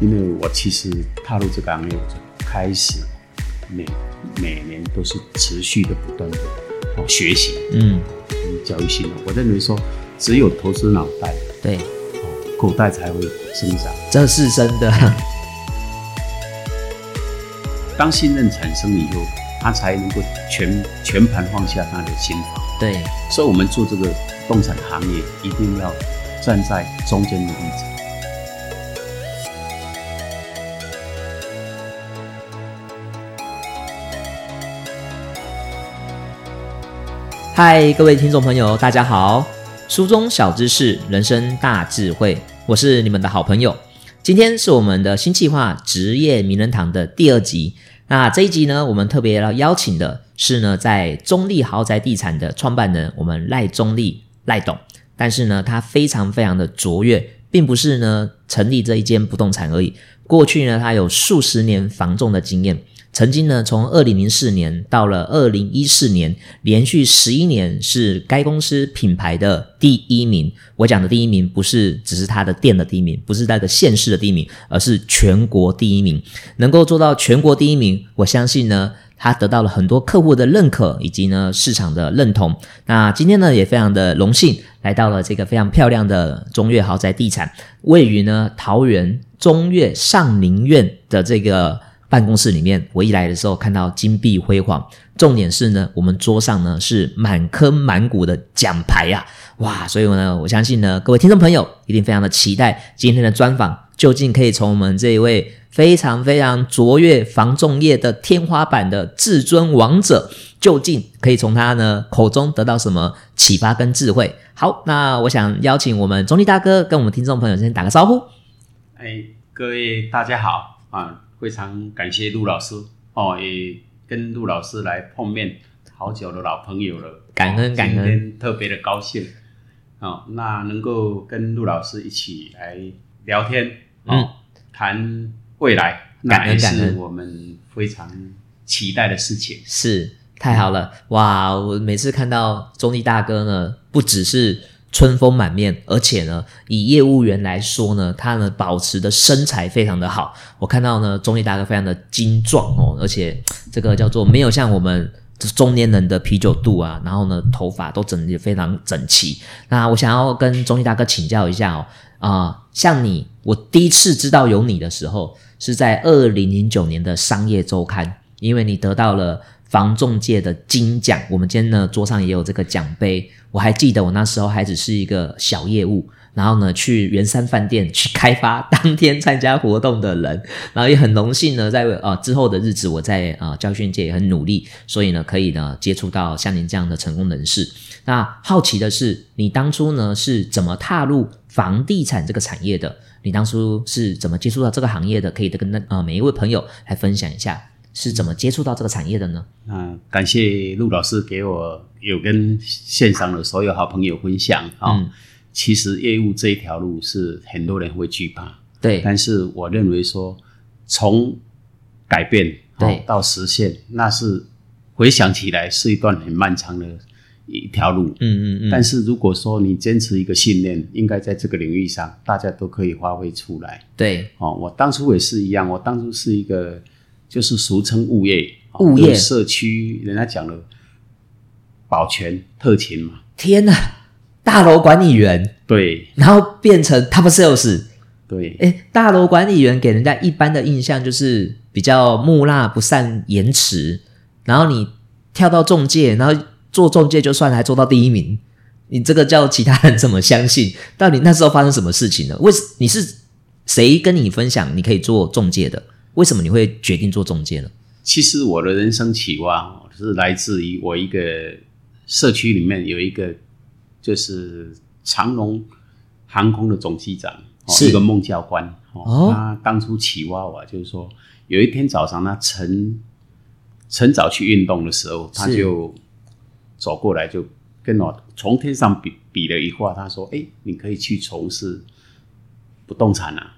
因为我其实踏入这个行业，我就开始每每年都是持续的不断的哦学习，嗯，教育性的。我认为说，只有投资脑袋，对，哦，口袋才会生长。这是真的。当信任产生以后，他才能够全全盘放下他的心房。对，所以，我们做这个不动产行业，一定要站在中间的立场。嗨，各位听众朋友，大家好！书中小知识，人生大智慧，我是你们的好朋友。今天是我们的新计划职业名人堂的第二集。那这一集呢，我们特别要邀请的是呢，在中立豪宅地产的创办人，我们赖中立赖董。但是呢，他非常非常的卓越，并不是呢成立这一间不动产而已。过去呢，他有数十年房仲的经验。曾经呢，从二零零四年到了二零一四年，连续十一年是该公司品牌的第一名。我讲的第一名不是只是他的店的第一名，不是那个县市的第一名，而是全国第一名。能够做到全国第一名，我相信呢，他得到了很多客户的认可以及呢市场的认同。那今天呢，也非常的荣幸来到了这个非常漂亮的中越豪宅地产，位于呢桃园中越上林苑的这个。办公室里面，我一来的时候看到金碧辉煌，重点是呢，我们桌上呢是满坑满谷的奖牌呀，哇！所以呢，我相信呢，各位听众朋友一定非常的期待今天的专访，究竟可以从我们这一位非常非常卓越防重业的天花板的至尊王者，究竟可以从他呢口中得到什么启发跟智慧？好，那我想邀请我们中立大哥跟我们听众朋友先打个招呼。哎，各位大家好啊！非常感谢陆老师哦，也跟陆老师来碰面，好久的老朋友了，感恩感恩，今天特别的高兴哦。那能够跟陆老师一起来聊天，嗯，谈未来，感恩感恩，我们非常期待的事情，是太好了哇！我每次看到中立大哥呢，不只是。春风满面，而且呢，以业务员来说呢，他呢保持的身材非常的好。我看到呢，中立大哥非常的精壮哦，而且这个叫做没有像我们中年人的啤酒肚啊，然后呢，头发都整理非常整齐。那我想要跟中立大哥请教一下哦，啊，像你，我第一次知道有你的时候，是在二零零九年的商业周刊，因为你得到了。房仲界的金奖，我们今天呢桌上也有这个奖杯。我还记得我那时候还只是一个小业务，然后呢去圆山饭店去开发当天参加活动的人，然后也很荣幸呢在啊之后的日子我在啊教训界也很努力，所以呢可以呢接触到像您这样的成功人士。那好奇的是，你当初呢是怎么踏入房地产这个产业的？你当初是怎么接触到这个行业的？可以跟那啊每一位朋友来分享一下。是怎么接触到这个产业的呢？嗯，感谢陆老师给我有跟线上的所有好朋友分享啊。其实业务这一条路是很多人会惧怕，对。但是我认为说，从改变对到实现，那是回想起来是一段很漫长的一条路。嗯嗯嗯。但是如果说你坚持一个信念，应该在这个领域上，大家都可以发挥出来。对。哦，我当初也是一样，我当初是一个。就是俗称物业，物业社区，人家讲的保全特勤嘛。天哪，大楼管理员对，然后变成 top sales 对。哎，大楼管理员给人家一般的印象就是比较木讷、不善言辞，然后你跳到中介，然后做中介就算还做到第一名，你这个叫其他人怎么相信？到底那时候发生什么事情了？为你是谁跟你分享你可以做中介的？为什么你会决定做中介呢？其实我的人生启发是来自于我一个社区里面有一个就是长龙航空的总机长，是一个孟教官。哦，他当初启发我就是说，有一天早上他晨晨早去运动的时候，他就走过来就跟我从天上比比了一画，他说：“哎，你可以去从事不动产啊。”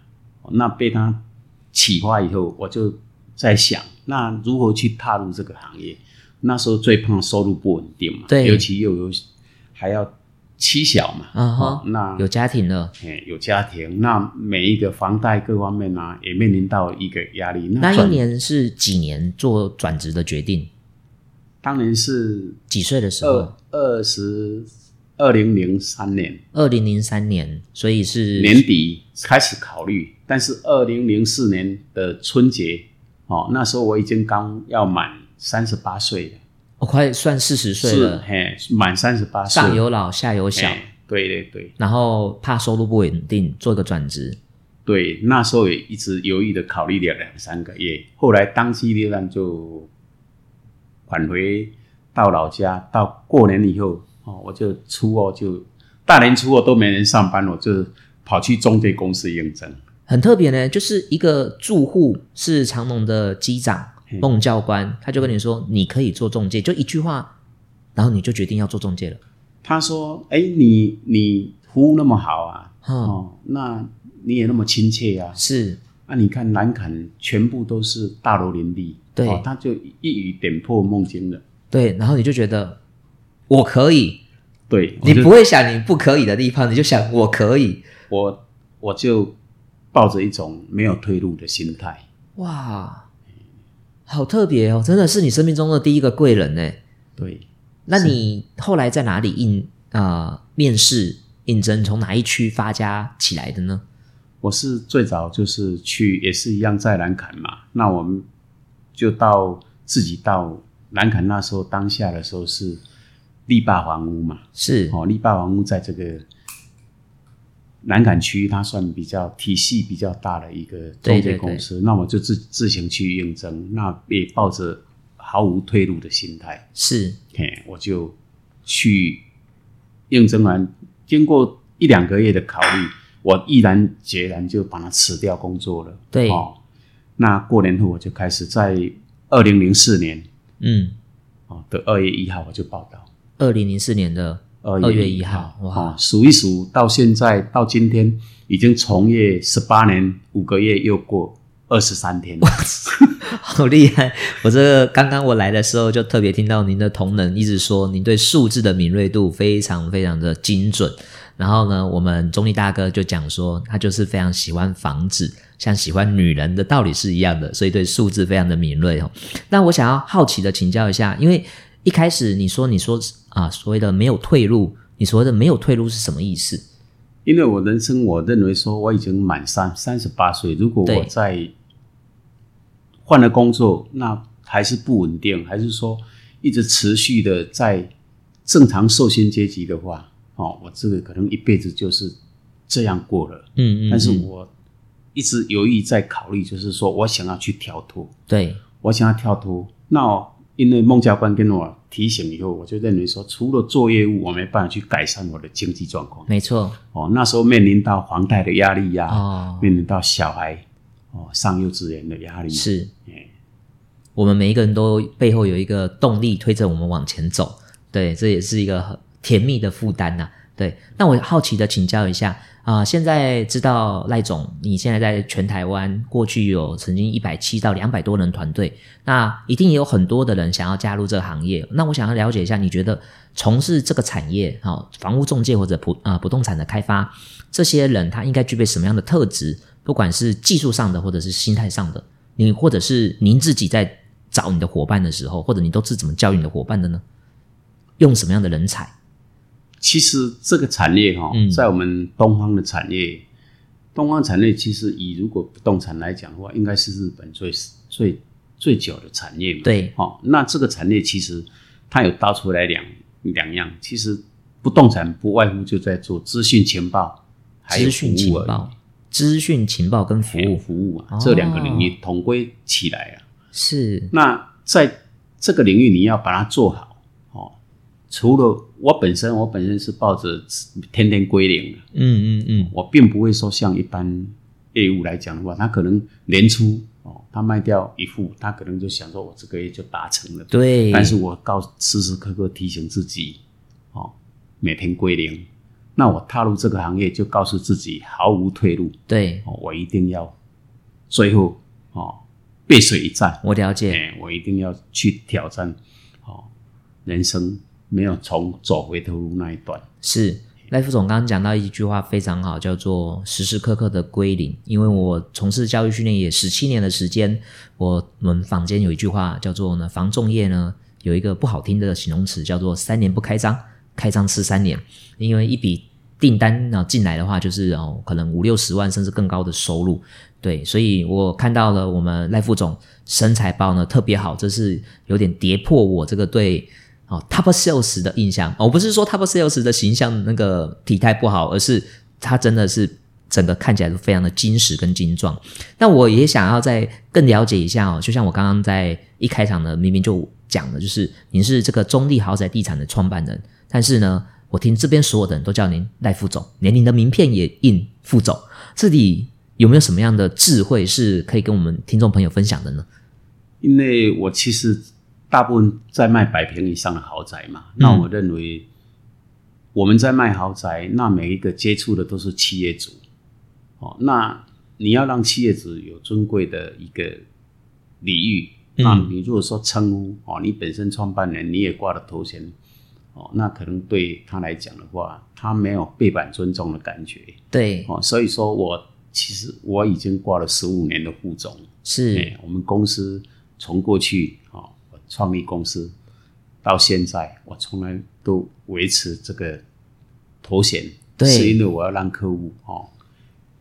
那被他。启发以后，我就在想，那如何去踏入这个行业？那时候最怕收入不稳定嘛，对，尤其又有还要妻小嘛，啊那有家庭了。哎有家庭，那每一个房贷各方面啊，也面临到一个压力。那一年是几年做转职的决定？当年是几岁的时候二？二十二零零三年。二零零三年，所以是年底开始考虑，但是二零零四年的春节，哦，那时候我已经刚要满三十八岁了，我、快算四十岁是了，嘿，满三十八岁，上有老下有小，哎对对对。然后怕收入不稳定，做个转职。对，那时候也一直犹豫的考虑了两三个月，后来当机立断就返回到老家，到过年以后，哦，我就初二就大年初二都没人上班，我就跑去中介公司应征。很特别呢，就是一个住户是长隆的机长嗯孟教官，他就跟你说你可以做中介，就一句话，然后你就决定要做中介了。他说：“哎，你你服务那么好啊，嗯，哦，那你也那么亲切啊，是那、你看南坎全部都是大楼林立，对哦，他就一语点破梦境了。对，然后你就觉得我可以，对，你不会想你不可以的地方，你就想我可以。我我就抱着一种没有退路的心态。哇，好特别哦，真的是你生命中的第一个贵人呢。对，那你后来在哪里应啊、面试应征，从哪一区发家起来的呢？我是最早就是去，也是一样在南坎嘛。那我们就到自己到南坎，那时候当下的时候是力霸房屋嘛。是哦，力霸房屋在这个南港区，它算比较体系比较大的一个中介公司。那我就自自行去应征，那也抱着毫无退路的心态，是，嘿，我就去应征完，经过一两个月的考虑，我毅然决然就把它辞掉工作了。对哦，那过年后我就开始在二零零四年嗯，哦的二月一号我就报道。二零零四年的二月一号哇哦，数一数到现在到今天，已经从业十八年五个月，又过二十三天。好厉害！我这个刚刚我来的时候就特别听到您的同仁一直说，您对数字的敏锐度非常非常的精准。然后呢，我们中立大哥就讲说，他就是非常喜欢房子，像喜欢女人的道理是一样的，所以对数字非常的敏锐哦。那我想要好奇的请教一下，因为一开始你说你说啊所谓的没有退路，你所谓的没有退路是什么意思？因为我人生，我认为说我已经满三三十八岁，如果我在换了工作，那还是不稳定，还是说一直持续的在正常受薪阶级的话，哦，我这个可能一辈子就是这样过了。嗯嗯，但是嗯我一直犹豫在考虑，就是说我想要去跳脱，对我想要跳脱。那因为孟教官跟我提醒以后，我就认为说，除了做业务，我没办法去改善我的经济状况。没错。哦，那时候面临到房贷的压力呀、哦，面临到小孩哦上幼稚园的压力，是。哎，我们每一个人都背后有一个动力推着我们往前走，对，这也是一个很甜蜜的负担呐、对，那我好奇的请教一下啊、现在知道赖总，你现在在全台湾过去有曾经一百七到两百多人团队，那一定也有很多的人想要加入这个行业。那我想要了解一下，你觉得从事这个产业，好、房屋中介或者不啊、不动产的开发，这些人他应该具备什么样的特质？不管是技术上的，或者是心态上的，你或者是您自己在找你的伙伴的时候，或者你都是怎么教育你的伙伴的呢？用什么样的人才？其实这个产业哈、嗯在我们东方的产业，东方产业其实以如果不动产来讲的话，应该是日本最最最久的产业嘛。对，哦，那这个产业其实它有搭出来两两样，其实不动产不外乎就在做资讯情报，还有资讯服务而已情报、资讯情报跟服务服务啊，哦这两个领域统归起来啊。是那在这个领域你要把它做好哦。除了我本身，我本身是抱着天天归零的，嗯嗯嗯，我并不会说像一般业务来讲的话，他可能年初哦，他卖掉一副，他可能就想说我这个月就达成了。对，但是我告时时刻刻提醒自己，哦，每天归零。那我踏入这个行业，就告诉自己毫无退路，对。哦，我一定要最后哦背水一战，我了解，哎，我一定要去挑战，哦，人生没有从走回头路那一段，是赖副总刚刚讲到一句话非常好，叫做时时刻刻的归零。因为我从事教育训练也十七年的时间，我们坊间有一句话叫做呢，防重业呢有一个不好听的形容词叫做三年不开张，开张吃三年。因为一笔订单呢进来的话，就是哦可能五六十万甚至更高的收入。对，所以我看到了我们赖副总身材包呢特别好，这是有点跌破我这个对。哦，Top Sales 的印象，我不是说 Top Sales 的形象那个体态不好，而是他真的是整个看起来都非常的精实跟精壮。那我也想要再更了解一下哦，就像我刚刚在一开场呢，明明就讲了，就是您是这个中立豪宅地产的创办人，但是呢，我听这边所有的人都叫您赖副总，连您的名片也印副总，这里有没有什么样的智慧是可以跟我们听众朋友分享的呢？因为我其实。大部分在卖百平以上的豪宅嘛，那我认为我们在卖豪宅，那每一个接触的都是企业主，哦，那你要让企业主有尊贵的一个礼遇，那你如果说称呼哦，你本身创办人你也挂了头衔，哦，那可能对他来讲的话，他没有背板尊重的感觉，对，哦，所以说我其实我已经挂了十五年的副总，是。我们公司从过去哦。创立公司到现在，我从来都维持这个头衔，是因为我要让客户哦，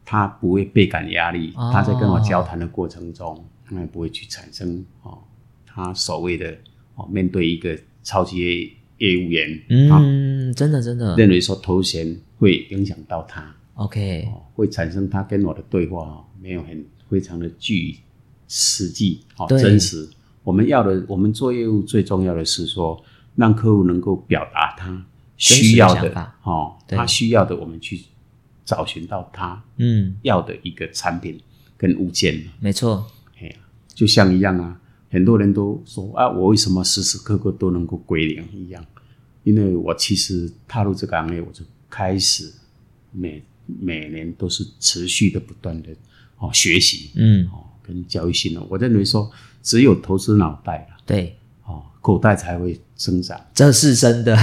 他不会倍感压力，他在跟我交谈的过程中，他也不会去产生哦，他所谓的哦，面对一个超级业务员，嗯，真的真的。认为说头衔会影响到他，OK，会产生他跟我的对话没有很非常的具实际哦真实。我们要的，我们做业务最重要的是说，让客户能够表达他需要的，哦，他需要的，我们去找寻到他嗯要的一个产品跟物件。没错，哎，就像一样啊，很多人都说啊，我为什么时时刻刻都能够归零一样？因为我其实踏入这个行业，我就开始每每年都是持续的不断的哦学习，嗯，哦跟教育性的，我认为说。只有投资脑袋了，对，哦，口袋才会增长，这是真的。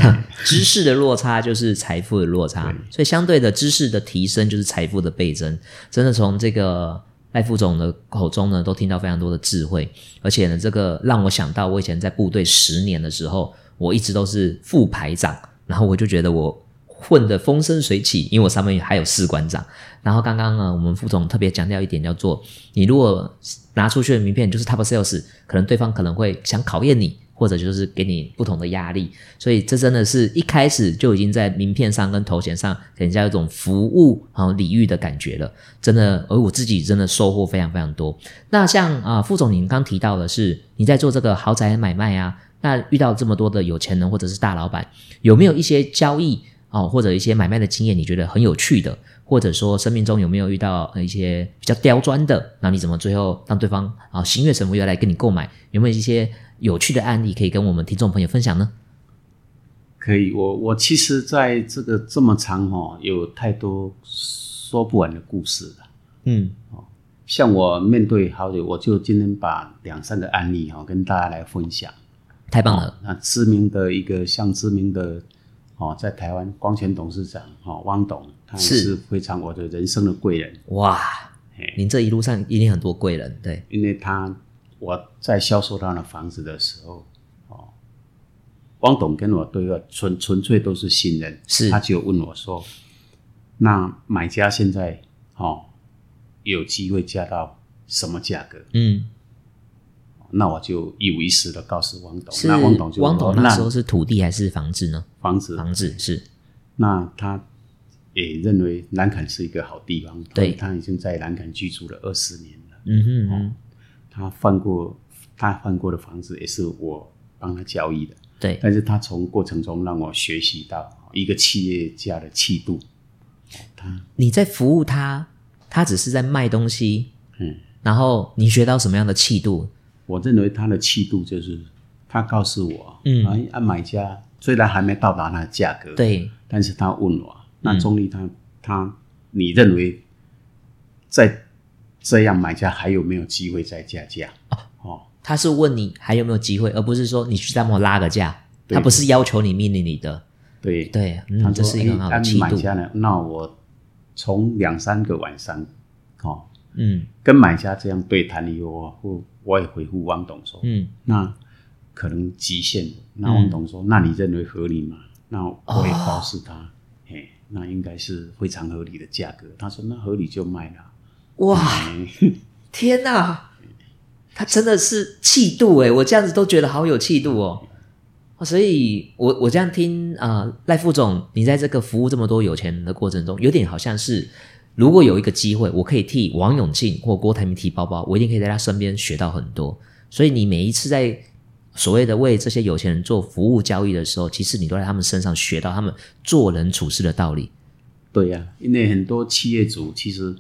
知识的落差就是财富的落差，所以相对的知识的提升就是财富的倍增。真的从这个赖副总的口中呢，都听到非常多的智慧，而且呢，这个让我想到我以前在部队十年的时候，我一直都是副排长，然后我就觉得我。混得风生水起，因为我上面还有士官长。然后刚刚呢，我们副总特别强调一点，叫做你如果拿出去的名片就是 top sales，可能对方可能会想考验你，或者就是给你不同的压力。所以这真的是一开始就已经在名片上跟头衔上给人家一种服务和礼遇的感觉了。真的，而我自己真的收获非常非常多。那像啊，副总您刚提到的是你在做这个豪宅买卖啊，那遇到这么多的有钱人或者是大老板，有没有一些交易？哦，或者一些买卖的经验，你觉得很有趣的，或者说生命中有没有遇到一些比较刁钻的？那你怎么最后让对方啊心悦诚服要来跟你购买？有没有一些有趣的案例可以跟我们听众朋友分享呢？可以，我我其实在这个这么长哦，有太多说不完的故事了。嗯，哦，像我面对好久，我就今天把两三个案例哈跟大家来分享。太棒了，那知名的一个像知名的。哦，在台湾光前董事长哦，汪董，他是非常我的人生的贵人哇！您这一路上一定很多贵人，对，因为他我在销售他的房子的时候，哦，汪董跟我对话纯纯粹都是信任，是，他就问我说：“那买家现在哦有机会加到什么价格？”嗯。那我就一五一十的告诉汪董，那汪董就汪董那时候是土地还是房子呢？房子，房子是。那他也认为南坎是一个好地方，对，他已经在南坎居住了二十年了。嗯哼哼，他换过他换过的房子也是我帮他交易的，对。但是他从过程中让我学习到一个企业家的气度。他你在服务他，他只是在卖东西，嗯，然后你学到什么样的气度？我认为他的气度就是，他告诉我，嗯，啊，买家虽然还没到达那个价格，对，但是他问我，那中立他他，你认为在这样买家还有没有机会再加价？哦，他是问你还有没有机会，而不是说你去再帮我拉个价，他不是要求你命令你的，对。对，他嗯，这是一个很好的气度。买家呢，那我从两三个晚上，哦，嗯跟买家这样对谈以后，我我我也回复汪董说，嗯，那可能极限了。那汪董说，那你认为合理吗？那我也告诉他，嘿，那应该是非常合理的价格。他说，那合理就卖了。哇，哎天哪，他真的是气度诶，我这样子都觉得好有气度哦。哦所以我我这样听啊、呃赖副总，你在这个服务这么多有钱人的过程中，有点好像是，如果有一个机会，我可以替王永庆或郭台铭提包包，我一定可以在他身边学到很多。所以你每一次在所谓的为这些有钱人做服务交易的时候，其实你都在他们身上学到他们做人处事的道理。对呀、因为很多企业主其实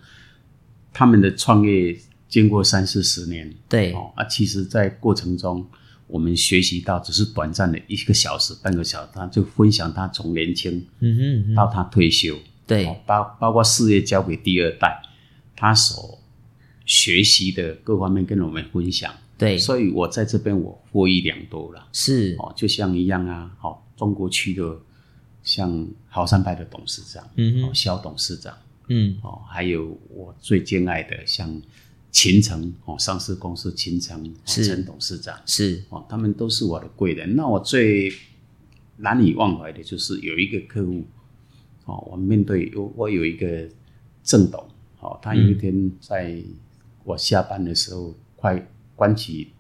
他们的创业经过三四十年，对，哦啊，其实，在过程中我们学习到只是短暂的一个小时、半个小时，他就分享他从年轻嗯哼嗯哼，到他退休，对。哦，包包括事业交给第二代，他所学习的各方面跟我们分享。对，所以我在这边我获益良多了。是，哦，就像一样啊，好、中国区的像豪山派的董事长，哦，嗯哼，肖董事长，嗯，哦，还有我最敬爱的像秦城哦，上市公司秦城陈董事长。是，哦，他们都是我的贵人。那我最难以忘怀的就是有一个客户哦，我面对我我有一个郑董哦，他有一天在我下班的时候，快关起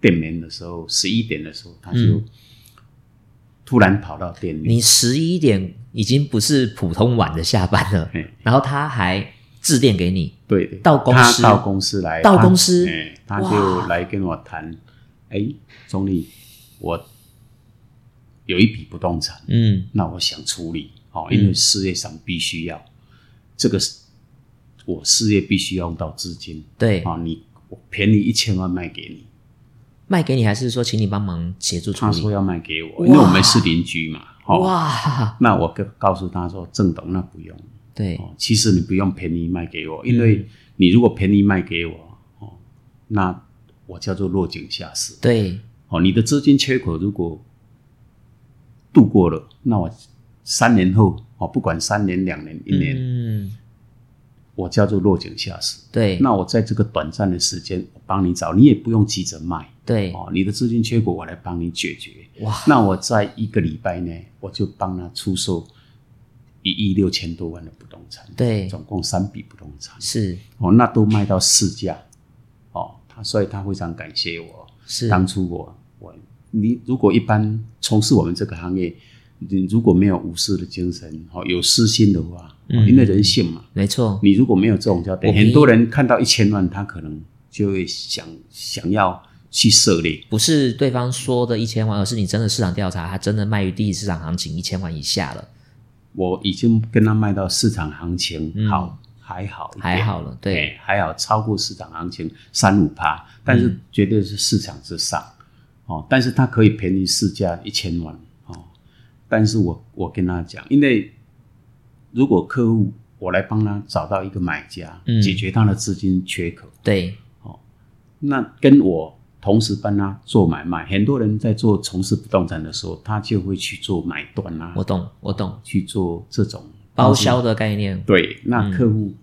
店门的时候，十一点的时候，他就嗯。突然跑到店里，你十一点已经不是普通晚的下班了嘿，然后他还致电给你，对对，到公司。到公司来，到公司。哎他哇就来跟我谈，哎，总理，我有一笔不动产，嗯，那我想处理，哦，因为事业上必须要，这个是我事业必须要用到资金，对，啊，你我便宜一千万卖给你，卖给你还是说请你帮忙协助处理？他说要卖给我，因为我们是邻居嘛，哦，哇，那我告告诉他说，郑董那不用。对，哦，其实你不用便宜卖给我，因为你如果便宜卖给我，哦，那我叫做落井下石。对，哦，你的资金缺口如果度过了，那我三年后，哦，不管三年、两年、一年，嗯，我叫做落井下石。对，那我在这个短暂的时间，我帮你找，你也不用急着卖。对，哦，你的资金缺口我来帮你解决。哇，那我在一个礼拜内，我就帮他出售一亿六千多万的不动产，对，总共三笔不动产。是哦，那都卖到市价，哦，他所以他非常感谢我。是，当初我我你如果一般从事我们这个行业，你如果没有无私的精神，哦，有私心的话，哦嗯。因为人性嘛，没错，你如果没有这种交代，我明很多人看到一千万，他可能就会想想要去涉猎。不是对方说的一千万，而是你真的市场调查，他真的卖于第一市场行情一千万以下了，我已经跟他卖到市场行情嗯。好。还好，还好了对。哎还好超过市场行情三五趴，但是嗯。绝对是市场之上，哦，但是它可以便宜市价一千万，哦，但是我我跟他讲，因为如果客户我来帮他找到一个买家，嗯。解决他的资金缺口，对，那跟我同时帮他做买卖，很多人在做从事不动产的时候，他就会去做买断啊，我懂，我懂，去做这种包销的概念，对，那客户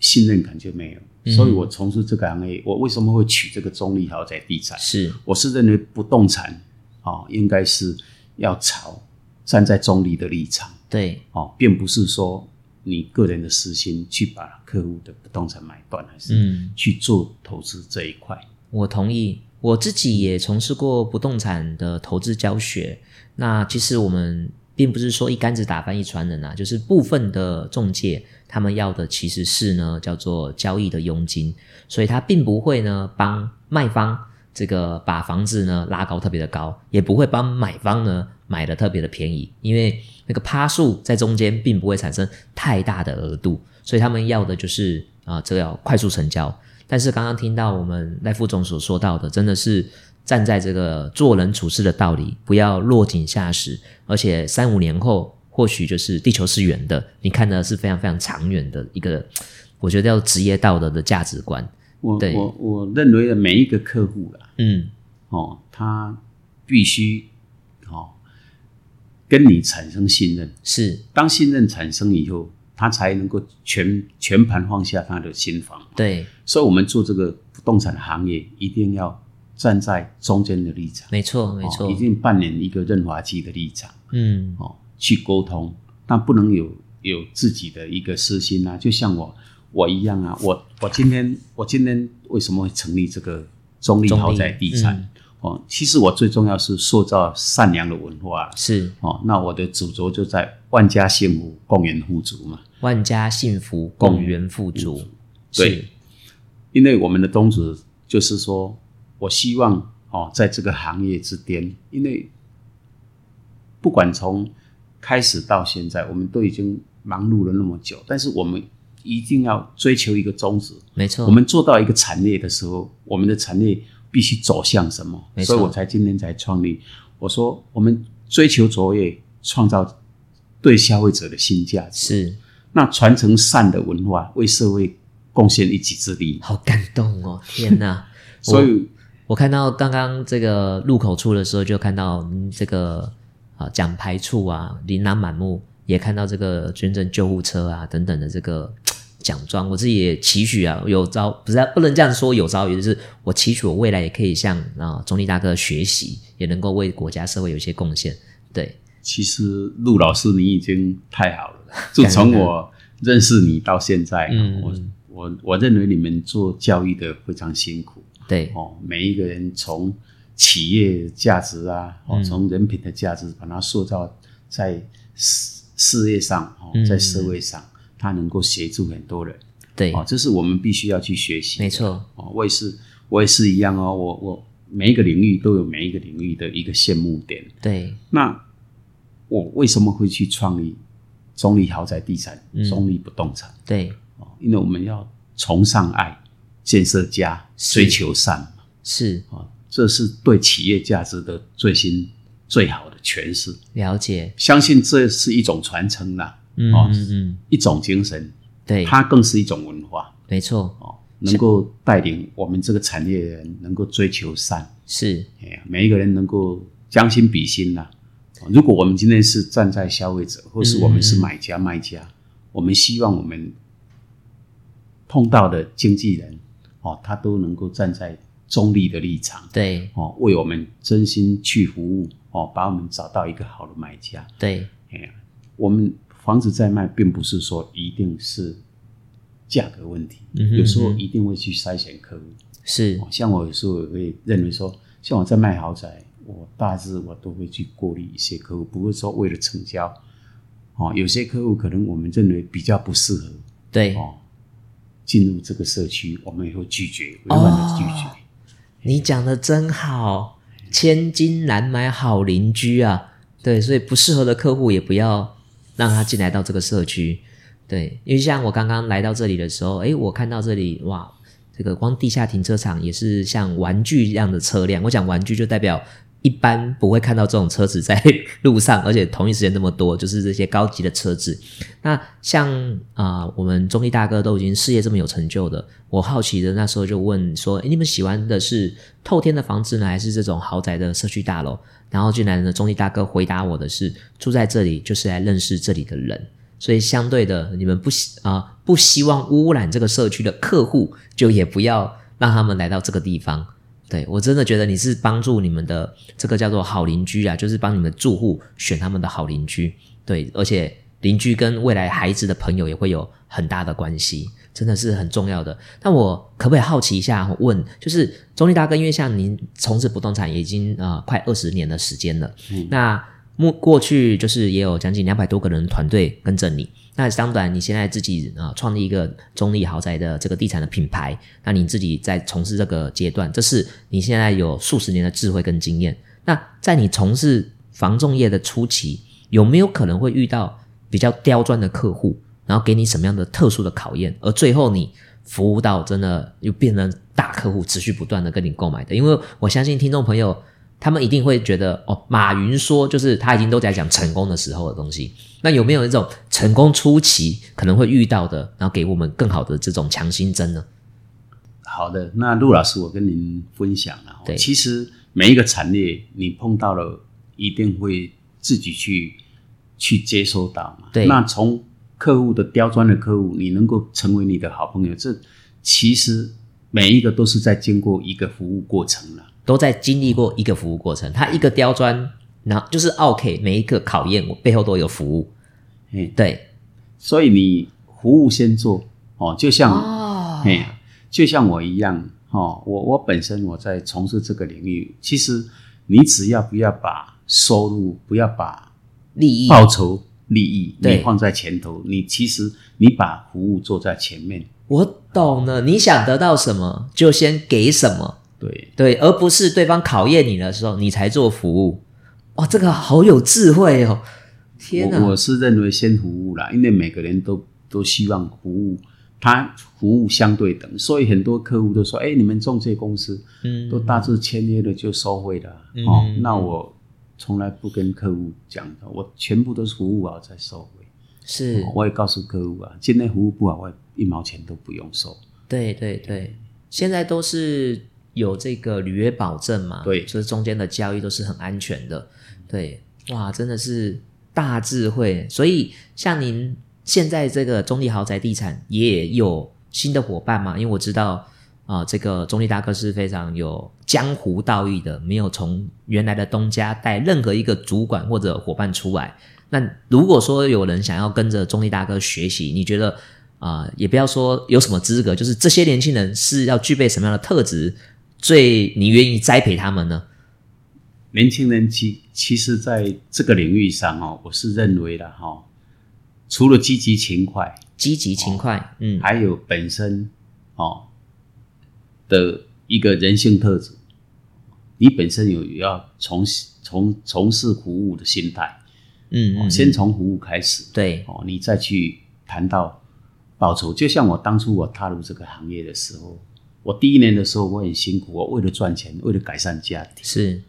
信任感就没有，嗯。所以我从事这个行业，我为什么会取这个中立豪宅地产？是。我是认为不动产哦，应该是要朝站在中立的立场对，哦，并不是说你个人的私心去把客户的不动产买断，还是嗯，去做投资这一块。我同意。我自己也从事过不动产的投资教学。那其实我们并不是说一竿子打翻一船人啊，就是部分的中介他们要的其实是呢叫做交易的佣金，所以他并不会呢帮卖方这个把房子呢拉高特别的高，也不会帮买方呢买的特别的便宜，因为那个趴数在中间并不会产生太大的额度，所以他们要的就是啊、这个要快速成交。但是刚刚听到我们赖副总所说到的，真的是站在这个做人处事的道理，不要落井下石，而且三五年后或许就是地球是圆的，你看的是非常非常长远的一个，我觉得要职业道德的价值观。对我我我认为的每一个客户啦，嗯，哦，他必须哦跟你产生信任。是，当信任产生以后，他才能够全全盘放下他的心房。对，所以，我们做这个不动产行业，一定要站在中间的立场。没错，没错，一定扮演一个润滑剂的立场。嗯，哦，去沟通，但不能有有自己的一个私心啊。就像我我一样啊，我我今天我今天为什么会成立这个中立豪宅地产？哦，其实我最重要是塑造善良的文化。是哦，那我的主轴就在万家幸福，共源富足嘛。万家幸福，共源富足。对，因为我们的宗旨就是说，我希望哦，在这个行业之巅，因为不管从开始到现在，我们都已经忙碌了那么久，但是我们一定要追求一个宗旨。没错，我们做到一个产业的时候，我们的产业必须走向什么？所以我才今天才创立。我说，我们追求卓越，创造对消费者的新价值。是，那传承善的文化，为社会贡献一己之力。好感动哦！天哪！所以我看到刚刚这个入口处的时候，就看到这个啊。奖牌处啊，琳琅满目，也看到这个捐赠救护车啊等等的这个奖状。我自己也期许啊，有朝不是不能这样说，有朝也就是我期许我未来也可以向啊中立大哥学习，也能够为国家社会有一些贡献。对，其实陆老师你已经太好了，就从我认识你到现在，我我我认为你们做教育的非常辛苦。对哦，每一个人从。企业价值啊，哦，从人品的价值把它塑造在事事业上，哦，在社会上，它能够协助很多人。对，哦，这是我们必须要去学习。没错，哦，我也是，我也是一样哦。我我每一个领域都有每一个领域的一个羡慕点。对，那我为什么会去创立中立豪宅地产、中立不动产？对，哦，因为我们要崇尚爱，建设家，追求善嘛。是啊。这是对企业价值的最新、最好的诠释。了解，相信这是一种传承啦，哦，嗯，一种精神，对，它更是一种文化。没错，哦，能够带领我们这个产业人能够追求善，是，哎，每一个人能够将心比心呐。如果我们今天是站在消费者，或是我们是买家、卖家，我们希望我们碰到的经纪人，哦，他都能够站在。中立的立场，对哦，为我们真心去服务哦，把我们找到一个好的买家。对，哎呀，我们房子在卖，并不是说一定是价格问题，有时候一定会去筛选客户。是，像我有时候也会认为说，像我在卖豪宅，我大致我都会去过滤一些客户，不会说为了成交。哦，有些客户可能我们认为比较不适合，对哦，进入这个社区，我们也会拒绝，委婉的拒绝。你讲的真好，千金难买好邻居啊！对，所以不适合的客户也不要让他进来到这个社区。对，因为像我刚刚来到这里的时候，诶，我看到这里哇，这个光地下停车场也是像玩具一样的车辆。我讲玩具就代表。一般不会看到这种车子在 路上，而且同一时间那么多，就是这些高级的车子。那像啊，我们中立大哥都已经事业这么有成就的，我好奇的那时候就问说：“诶你们喜欢的是透天的房子呢，还是这种豪宅的社区大楼？”然后进来的中立大哥回答我的是：“住在这里就是来认识这里的人，所以相对的，你们不希啊不希望污染这个社区的客户，就也不要让他们来到这个地方。”对我真的觉得你是帮助你们的这个叫做好邻居啊，就是帮你们住户选他们的好邻居。对，而且邻居跟未来孩子的朋友也会有很大的关系，真的是很重要的。那我可不可以好奇一下，问就是中立大哥，因为像您从事不动产已经啊快二十年的时间了，那过过去就是也有将近两百多个人团队跟着你。那相短，你现在自己啊创立一个中立豪宅的这个地产的品牌，那你自己在从事这个阶段，这是你现在有数十年的智慧跟经验。那在你从事房仲业的初期，有没有可能会遇到比较刁钻的客户，然后给你什么样的特殊的考验，而最后你服务到真的又变成大客户，持续不断的跟你购买的？因为我相信听众朋友。他们一定会觉得哦，马云说就是他已经都在讲成功的时候的东西。那有没有一种成功初期可能会遇到的，然后给我们更好的这种强心针呢？好的，那陆老师，我跟您分享了。对，其实每一个产业你碰到了，一定会自己去去接收到嘛。对那从客户的刁钻的客户，你能够成为你的好朋友，这其实每一个都是在经过一个服务过程了。都在经历过一个服务过程，他一个刁钻，然后就是 OK，每一个考验我背后都有服务，哎，对，所以你服务先做哦，就像哦。哎、就像我一样哦，我我本身我在从事这个领域，其实你只要不要把收入，不要把利益报酬、利益对。你放在前头，你其实你把服务做在前面，我懂了，你想得到什么就先给什么，对，对，而不是对方考验你的时候你才做服务。哇，这个好有智慧哦！天哪，我我是认为先服务啦，因为每个人都都希望服务，他服务相对等，所以很多客户都说，哎，你们中介公司嗯都大致签约了就收费了、嗯哦，那我从来不跟客户讲的，我全部都是服务好再收费。是哦我也告诉客户啊，今天服务不好，我一毛钱都不用收。对对对，现在都是有这个履约保证嘛，对所以中间的交易都是很安全的。对，哇，真的是大智慧。所以像您现在这个中立豪宅地产也有新的伙伴嘛？因为我知道啊、这个中立大哥是非常有江湖道义的，没有从原来的东家带任何一个主管或者伙伴出来。那如果说有人想要跟着中立大哥学习，你觉得啊、也不要说有什么资格，就是这些年轻人是要具备什么样的特质，最你愿意栽培他们呢？年轻人其其实在这个领域上哦，我是认为的哈、哦，除了积极勤快，积极勤快，嗯，还有本身哦的一个人性特质，你本身有要从从从事服务的心态，嗯，先从服务开始，对，哦，你再去谈到报酬。就像我当初我踏入这个行业的时候，我第一年的时候我很辛苦，我为了赚钱，为了改善家庭，是，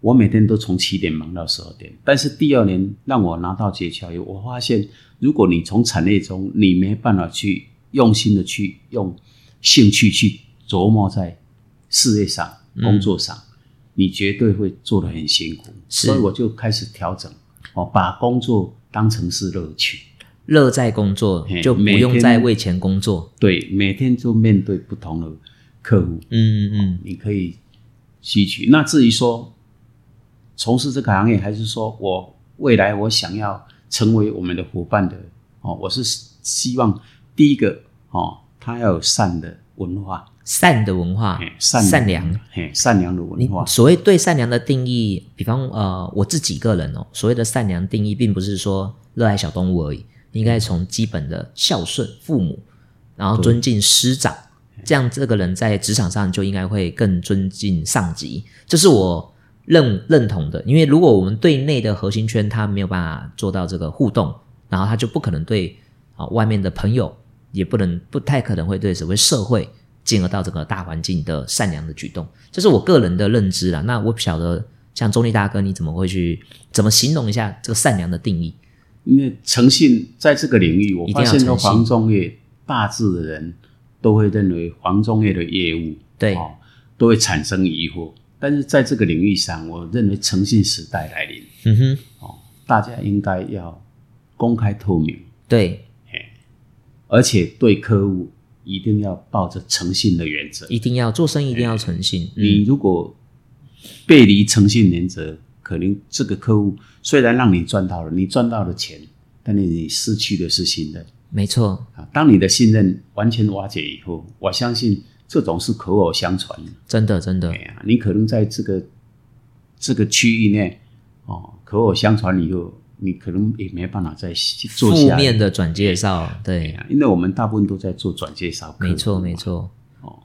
我每天都从七点忙到十二点。但是第二年让我拿到诀窍以后，我发现如果你从产业中你没办法去用心的去用兴趣去琢磨在事业上、工作上，你绝对会做得很辛苦。所以我就开始调整，我，把工作当成是乐趣。乐在工作就不用再为钱工作。对，每天就面对不同的客户，嗯嗯你可以吸取。那至于说从事这个行业，还是说我未来我想要成为我们的伙伴的哦，我是希望第一个哦，他要有善的文化，善的文化，善善良。，嘿，善良的文化，所谓对善良的定义，比方呃，我自己个人哦，所谓的善良定义，并不是说热爱小动物而已，应该从基本的孝顺父母，然后尊敬师长，这样这个人在职场上就应该会更尊敬上级，这是我认认同的。因为如果我们对内的核心圈他没有办法做到这个互动，然后他就不可能对啊外面的朋友，也不能不太可能会对所谓社会。进而到整个大环境的善良的举动，这是我个人的认知啦。那我不晓得，像中立大哥，你怎么会去怎么形容一下这个善良的定义？因为诚信在这个领域，我发现说要诚信。房仲业大致的人都会认为黄忠业的业务对。哦都会产生疑惑，但是在这个领域上，我认为诚信时代来临，嗯哼，哦大家应该要公开透明，对，而且对客户一定要抱着诚信的原则。一定要做生意，一定要诚信。你嗯，如果背离诚信原则，可能这个客户虽然让你赚到了，你赚到了钱，但是你失去的是信任。没错，啊，当你的信任完全瓦解以后，我相信这种是口耳相传的。真的真的哎，呀，你可能在这个这个区域内，哦，口耳相传以后，你可能也没办法再做负下来。面的转介绍，哎对，呀，因为我们大部分都在做转介绍没错没错。哦，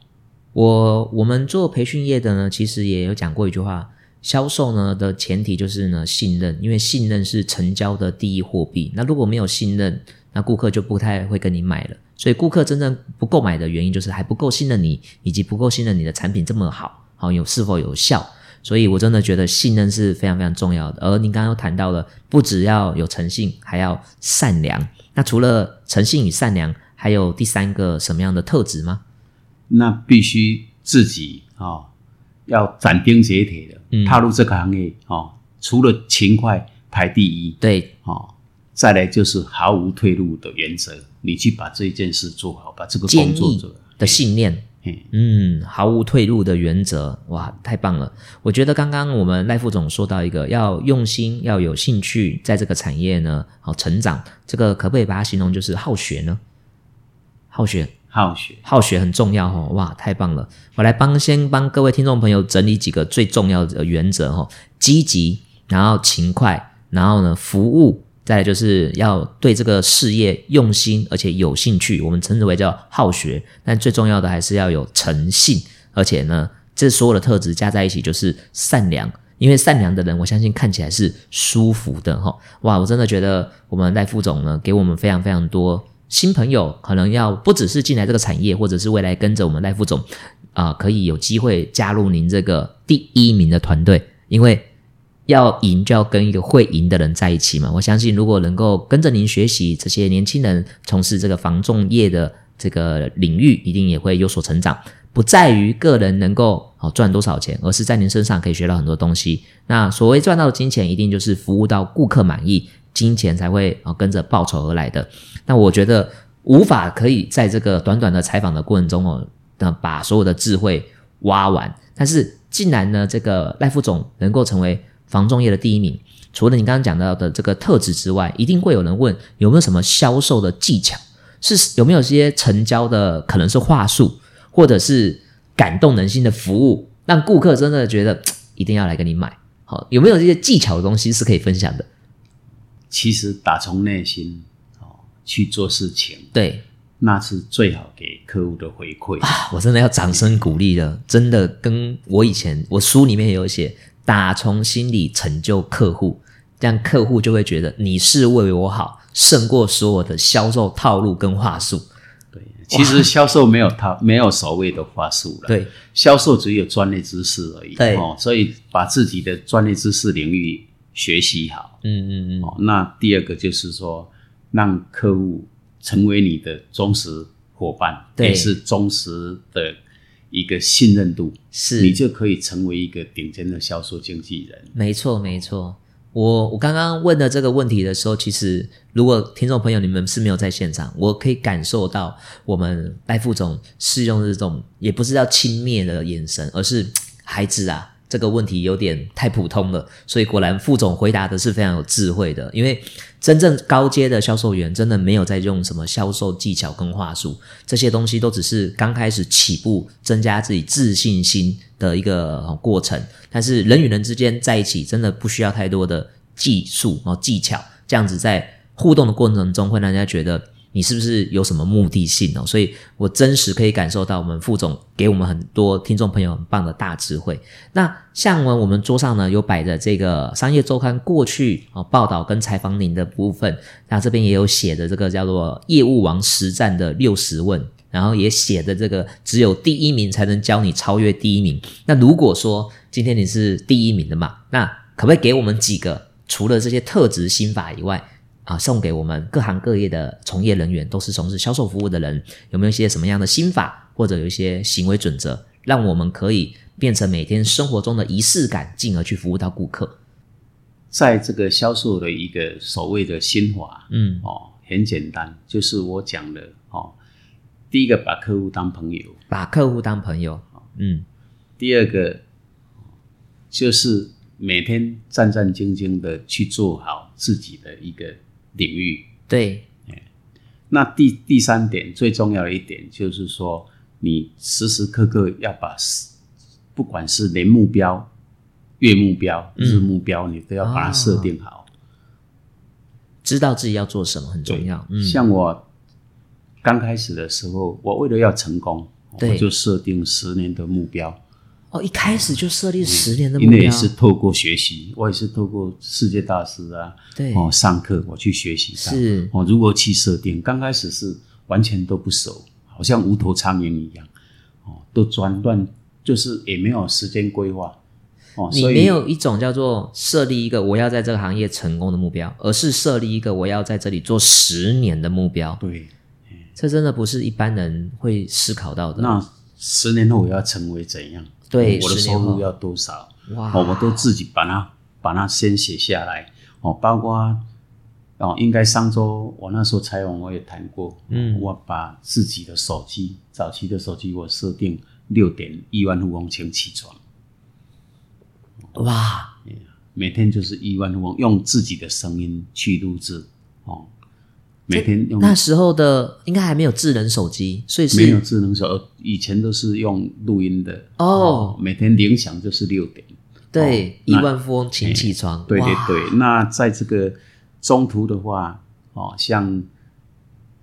我我们做培训业的呢，其实也有讲过一句话：销售呢的前提就是呢信任，因为信任是成交的第一货币。那如果没有信任，那顾客就不太会跟你买了。所以顾客真正不购买的原因，就是还不够信任你，以及不够信任你的产品这么好，好有是否有效。所以我真的觉得信任是非常非常重要的。而您刚刚又谈到了，不只要有诚信，还要善良。那除了诚信与善良，还有第三个什么样的特质吗？那必须自己啊、哦、要斩钉截铁的踏入这个行业哦。除了勤快，排第一，对，哦，再来就是毫无退路的原则，你去把这件事做好，把这个工作做好。的信念，嗯，毫无退路的原则，哇，太棒了！我觉得刚刚我们赖副总说到一个要用心，要有兴趣，在这个产业呢，好成长，这个可不可以把它形容就是好学呢？好学，好学，好学很重要哦，哇，太棒了！我来帮先帮各位听众朋友整理几个最重要的原则哦：积极，然后勤快，然后呢服务，再来就是要对这个事业用心，而且有兴趣，我们称之为叫好学。但最重要的还是要有诚信，而且呢，这所有的特质加在一起就是善良。因为善良的人，我相信看起来是舒服的哈。哇，我真的觉得我们赖副总呢，给我们非常非常多新朋友，可能要不只是进来这个产业，或者是未来跟着我们赖副总啊、可以有机会加入您这个第一名的团队，因为。要赢就要跟一个会赢的人在一起嘛。我相信，如果能够跟着您学习，这些年轻人从事这个防重业的这个领域，一定也会有所成长。不在于个人能够哦赚多少钱，而是在您身上可以学到很多东西。那所谓赚到的金钱，一定就是服务到顾客满意，金钱才会哦跟着报酬而来的。那我觉得无法可以在这个短短的采访的过程中哦，那把所有的智慧挖完。但是，既然呢，这个赖副总能够成为防中业的第一名，除了你刚刚讲到的这个特质之外，一定会有人问有没有什么销售的技巧，是有没有些成交的可能是话术，或者是感动人心的服务，让顾客真的觉得一定要来跟你买。好，有没有这些技巧的东西是可以分享的？其实打从内心哦去做事情，对那是最好给客户的回馈。啊，我真的要掌声鼓励了，真的跟我以前我书里面也有写，打从心里成就客户，这样客户就会觉得你是为我好，胜过所有的销售套路跟话术。对，其实销售没有套没有所谓的话术了，对，销售只有专业知识而已。对哦，所以把自己的专业知识领域学习好。嗯嗯嗯，哦，那第二个就是说，让客户成为你的忠实伙伴，对也是忠实的一个信任度，是你就可以成为一个顶尖的销售经纪人。没错，没错。我我刚刚问的这个问题的时候，其实如果听众朋友你们是没有在现场，我可以感受到我们赖副总是用这种也不是叫轻蔑的眼神，而是 孩子啊，这个问题有点太普通了。所以果然副总回答的是非常有智慧的，因为真正高阶的销售员真的没有在用什么销售技巧跟话术，这些东西都只是刚开始起步，增加自己自信心的一个过程。但是人与人之间在一起，真的不需要太多的技术然后技巧，这样子在互动的过程中，会让人家觉得你是不是有什么目的性哦？所以我真实可以感受到我们副总给我们很多听众朋友很棒的大智慧。那像呢，我们桌上呢有摆着这个商业周刊过去啊、哦、报道跟采访您的部分，那这边也有写的这个叫做业务王实战的六十问。然后也写的这个只有第一名才能教你超越第一名。那如果说今天你是第一名的嘛，那可不可以给我们几个除了这些特质心法以外啊，送给我们各行各业的从业人员，都是从事销售服务的人，有没有一些什么样的心法，或者有一些行为准则，让我们可以变成每天生活中的仪式感，进而去服务到顾客？在这个销售的一个所谓的心法嗯，哦，很简单，就是我讲的哦，第一个把客户当朋友，把客户当朋友，嗯，第二个就是每天战战兢兢的去做好自己的一个领域。对，那第第三点最重要的一点就是说，你时时刻刻要把不管是年目标、月目标、嗯日目标，你都要把它设定好。知道自己要做什么很重要。嗯，像我刚开始的时候，我为了要成功，我就设定十年的目标。哦，一开始就设立十年的目标，因为也是透过学习，我也是透过世界大师啊，对，哦，上课我去学习到是哦，如何去设定？刚开始是完全都不熟，好像无头苍蝇一样，哦，都钻断，就是也没有时间规划，哦，你所以没有一种叫做设立一个我要在这个行业成功的目标，而是设立一个我要在这里做十年的目标。对，这真的不是一般人会思考到的。那十年后我要成为怎样？对我的10年后收入要多少？哇，哦，我都自己把它把它先写下来，哦，包括哦，应该上周我那时候采访我也谈过，嗯。我把自己的手机早期的手机我设定六点亿万富翁前起床，哇，每天就是亿万富翁用自己的声音去录制。哦，每天用那时候的应该还没有智能手机，所以没有智能手，以前都是用录音的哦。每天铃响就是六点。对亿万富翁请起床，对对哇。对，那在这个中途的话，哦，像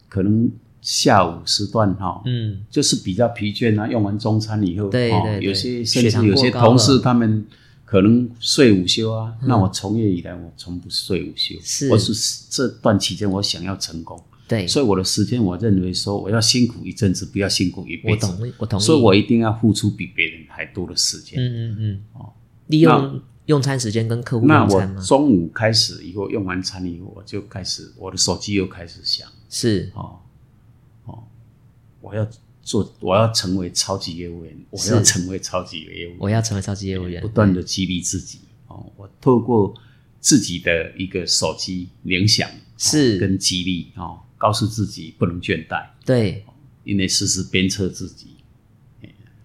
可能下午时段哈、嗯，就是比较疲倦啊，用完中餐以后，哦对对对有些血甚至有些同事他们可能睡午休啊。嗯。那我从业以来，我从不睡午休，是。我是这段期间我想要成功，对，所以我的时间我认为说我要辛苦一阵子，不要辛苦一辈我子。懂，我同意，所以我一定要付出比别人还多的时间。嗯嗯嗯，哦。利用用餐时间跟客户那我用餐吗？中午开始以后用完餐以后，我就开始我的手机又开始响。是。哦。哦，我要做，我要成为超级业务员，我要成为超级业务员，我要成为超级业务员，不断的激励自己哦。我透过自己的一个手机联想哦是。跟激励哦，告诉自己不能倦怠，对，因为时时鞭策自己。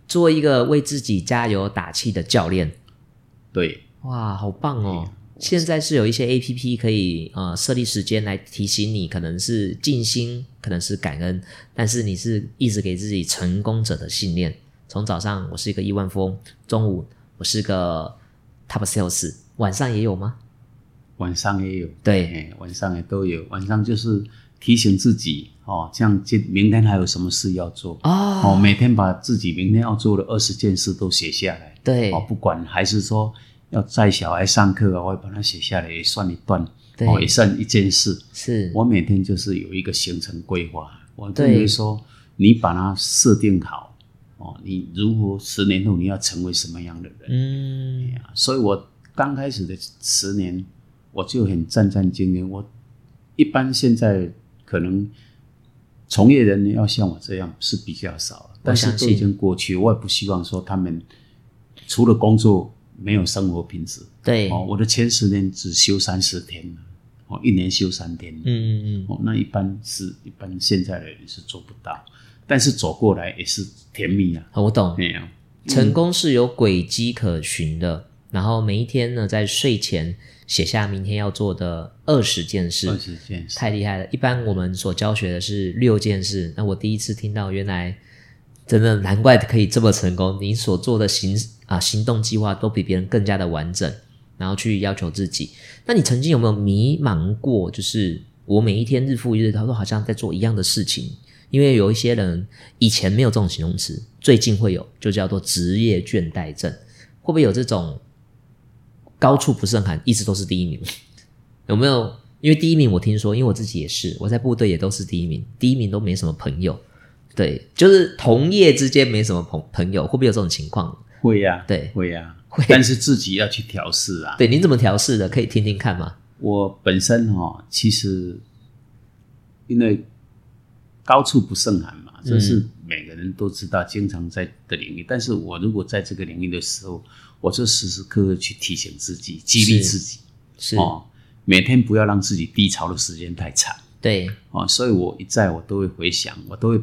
做一个为自己加油打气的教练，对，哇，好棒哦！嗯现在是有一些 A P P 可以呃设立时间来提醒你，可能是静心，可能是感恩，但是你是一直给自己成功者的信念。从早上我是一个亿万富翁，中午我是个 Top Sales，晚上也有吗？晚上也有。对，哎，晚上也都有，晚上就是提醒自己哦，这样今明天还有什么事要做哦，哦，每天把自己明天要做的二十件事都写下来对哦，不管还是说要载小孩上课啊，我也把它写下来，也算一段哦，也算一件事。是，我每天就是有一个行程规划，我对认为说你把它设定好哦，你如何十年后你要成为什么样的人？嗯，啊所以我刚开始的十年，我就很战战兢兢。我一般现在可能从业人要像我这样是比较少，但是都已经过去。我也不希望说他们除了工作没有生活品质。对，哦，我的前十年只休三十天哦，一年休三天。嗯嗯嗯，哦，那一般是一般现在的人是做不到，但是走过来也是甜蜜啊。我懂，没有，成功是有轨迹可循的。然后每一天呢，在睡前写下明天要做的二十件事，二十件事。太厉害了！一般我们所教学的是六件事，那我第一次听到，原来真的难怪可以这么成功。你所做的行啊行动计划都比别人更加的完整，然后去要求自己。那你曾经有没有迷茫过？就是我每一天日复一日，他都好像在做一样的事情。因为有一些人以前没有这种形容词，最近会有，就叫做职业倦怠症。会不会有这种高处不胜寒，一直都是第一名？有没有？因为第一名我听说，因为我自己也是，我在部队也都是第一名，第一名都没什么朋友。对，就是同业之间没什么朋朋友，会不会有这种情况？会呀、对会呀、会但是自己要去调试啊。对，您怎么调试的？可以听听看吗？我本身哈、其实因为高处不胜寒嘛，这是每个人都知道，经常在的领域。但是我如果在这个领域的时候，我就时时刻刻去提醒自己，激励自己是，哦，每天不要让自己低潮的时间太长对，哦。所以我一再我都会回想，我都会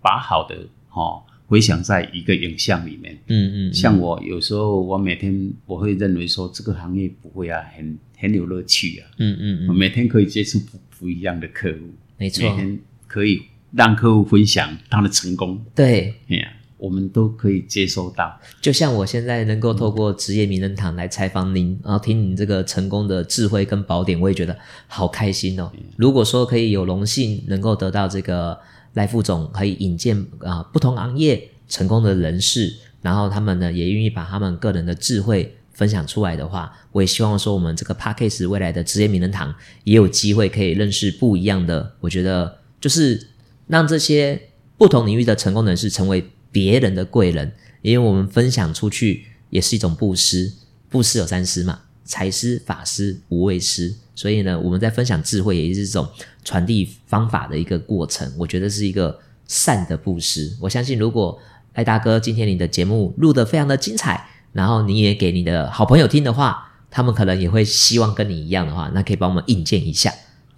把好的哦回想在一个影像里面。嗯嗯，像我有时候，我每天我会认为说，这个行业不会啊，很很有乐趣啊。嗯嗯嗯，我每天可以接触不不一样的客户，没错每，天可以让客户分享他的成功，对，哎呀，我们都可以接收到。就像我现在能够透过职业名人堂来采访您，然后听您这个成功的智慧跟宝典，我也觉得好开心哦。如果说可以有荣幸能够得到这个赖副总可以引荐啊、不同行业成功的人士，然后他们呢也愿意把他们个人的智慧分享出来的话，我也希望说我们这个 p a c k a g e 未来的职业名人堂也有机会可以认识不一样的，我觉得就是让这些不同领域的成功人士成为别人的贵人，因为我们分享出去也是一种布施，布施有三施嘛，财师、法师、无畏师，所以呢，我们在分享智慧也是这种传递方法的一个过程，我觉得是一个善的布施。我相信，如果艾大哥今天你的节目录得非常的精彩，然后你也给你的好朋友听的话，他们可能也会希望跟你一样的话，那可以帮我们引荐一下。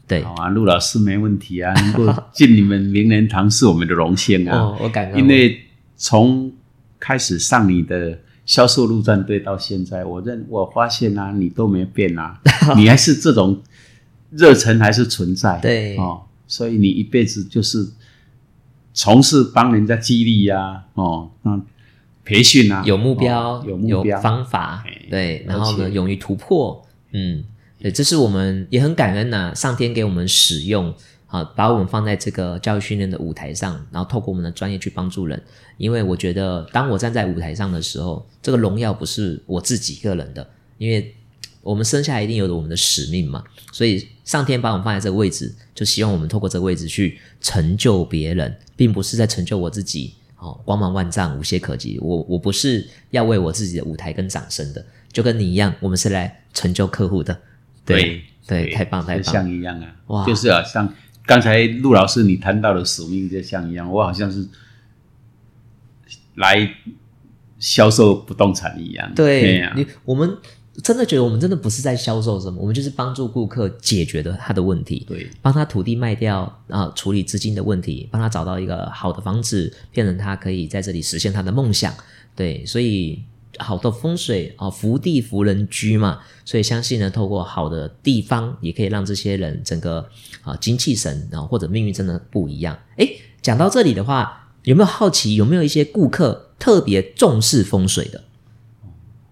对，好啊，陆老师没问题啊，能够进你们名人堂是我们的荣幸啊。哦，我感恩。因为从开始上你的销售陆战队到现在，我认我发现啊，你都没变啊，你还是这种热忱还是存在。对，哦，所以你一辈子就是从事帮人家激励呀，哦，那培训啊，有目标，有目标方法，对，然后呢，勇于突破，嗯。对，这是我们也很感恩呐，上天给我们使用，好把我们放在这个教育训练的舞台上，然后透过我们的专业去帮助人。因为我觉得，当我站在舞台上的时候，这个荣耀不是我自己个人的，因为我们生下来一定有我们的使命嘛。所以上天把我们放在这个位置，就希望我们透过这个位置去成就别人，并不是在成就我自己。哦，光芒万丈，无懈可击。我我不是要为我自己的舞台跟掌声的，就跟你一样，我们是来成就客户的。对对，太棒太棒，像一样啊！哇，就是啊，像刚才陆老师你谈到的使命，就像一样，我好像是来销售不动产一样。对，你我们真的觉得我们真的不是在销售什么，我们就是帮助顾客解决的他的问题，对，帮他土地卖掉啊，处理资金的问题，帮他找到一个好的房子，变成他可以在这里实现他的梦想。对，所以。好的风水啊，福地福人居嘛，所以相信呢，透过好的地方，也可以让这些人整个啊精气神啊或者命运真的不一样。诶，讲到这里的话，有没有好奇有没有一些顾客特别重视风水的？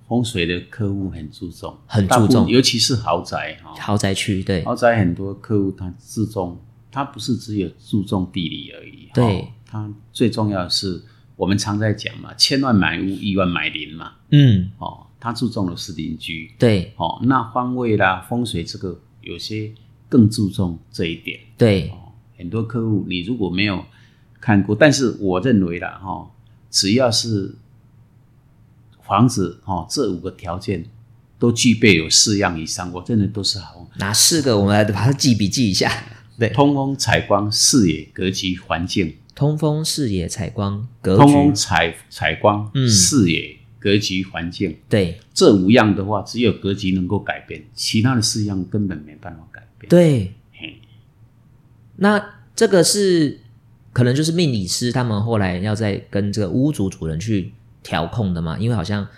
风水的客户很注重，很注重，尤其是豪宅哈，豪宅区对，豪宅很多客户他注重，他不是只有注重地理而已，对，他最重要的是。我们常在讲嘛，千万买屋，亿万买邻嘛。嗯，哦，他注重的是邻居。对，哦，那方位啦、风水这个有些更注重这一点。对，哦，很多客户你如果没有看过，但是我认为啦，哈，只要是房子，哈，这五个条件都具备有四样以上，我真的都是好。哪四个？我们来把它记笔记一下。对，通风、采光、视野、格局、环境。通风、视野、采光、格局。通风、采采光、视野、格局、环境。对，这五样的话，只有格局能够改变，其他的四样根本没办法改变。对，那这个是可能就是命理师他们后来要再跟这个屋主主人去调控的嘛？因为好像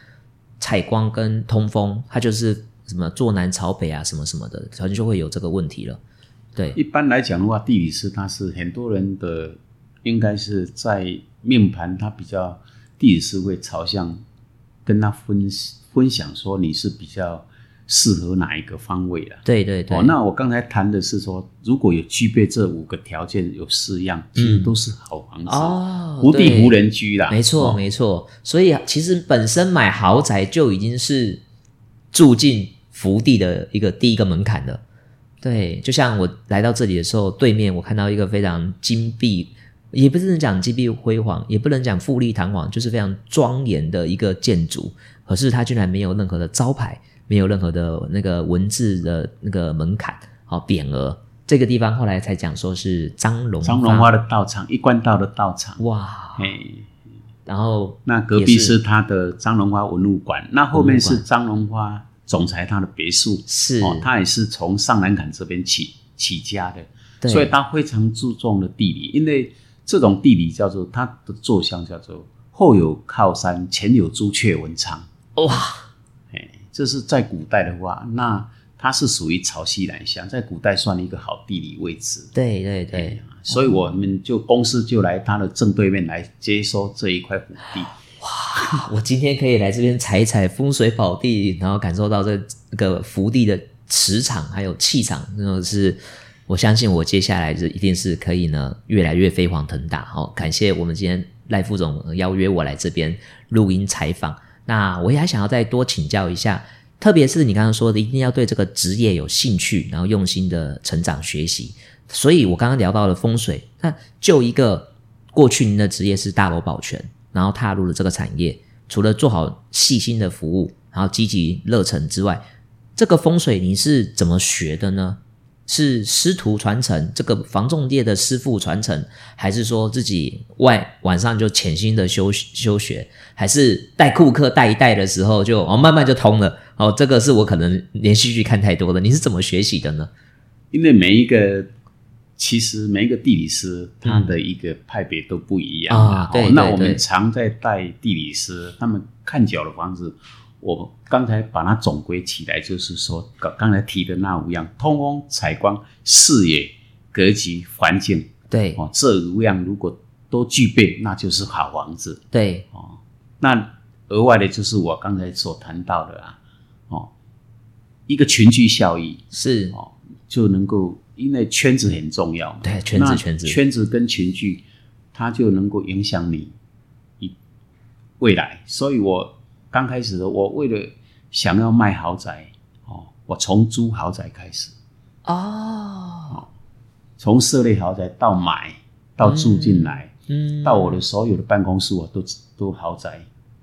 采光跟通风，它就是什么坐南朝北啊，什么什么的，好像就会有这个问题了。对，一般来讲的话，地理师他是很多人的。应该是在命盘，它比较地理是会朝向跟他分分享说你是比较适合哪一个方位啊。对对对。哦，那我刚才谈的是说，如果有具备这五个条件，有四样，其实都是好房子哦，福地无人居啦。没错没错。所以其实本身买豪宅就已经是住进福地的一个第一个门槛了。对，就像我来到这里的时候，对面我看到一个非常金碧。也不能讲金碧辉煌，也不能讲富丽堂皇，就是非常庄严的一个建筑。可是它居然没有任何的招牌，没有任何的那个文字的那个门槛，好匾额。这个地方后来才讲说是张荣张荣花的道场，一贯道的道场。哇，哎，然后那隔壁是他的张荣花文物馆，那后面是张荣花总裁他的别墅，是哦，他也是从上南坎这边起起家的，所以他非常注重的地理，因为。这种地理叫做它的坐向叫做后有靠山，前有朱雀文昌。哇，哎，这是在古代的话，那它是属于潮汐南向，在古代算一个好地理位置。对对对，所以我们就公司就来它的正对面来接收这一块土地。哇，我今天可以来这边踩一踩风水宝地，然后感受到这个福地的磁场还有气场，真的是。我相信我接下来是一定是可以呢，越来越飞黄腾达。好，感谢我们今天赖副总邀约我来这边录音采访。那我也还想要再多请教一下，特别是你刚刚说的，一定要对这个职业有兴趣，然后用心的成长学习。所以我刚刚聊到了风水，那就一个过去您的职业是大楼保全，然后踏入了这个产业，除了做好细心的服务，然后积极热忱之外，这个风水你是怎么学的呢？是师徒传承，这个防重业的师傅传承，还是说自己外晚上就潜心的修修学，还是带顾客带一带的时候就哦慢慢就通了哦？这个是我可能连续剧看太多了，你是怎么学习的呢？因为每一个其实每一个地理师他的一个派别都不一样啊。对，那我们常在带地理师，他们看脚的房子。我刚才把它总归起来，就是说刚刚才提的那五样：通风、采光、视野、格局、环境。对哦，这五样如果都具备，那就是好房子。对哦，那额外的就是我刚才所谈到的啊，哦，一个群聚效益是哦，就能够因为圈子很重要。对，圈子圈子圈子跟群聚，它就能够影响你一未来。所以我。刚开始的我为了想要卖豪宅哦，我从租豪宅开始哦，从设立豪宅到买到住进来，嗯，到我的所有的办公室我都都豪宅，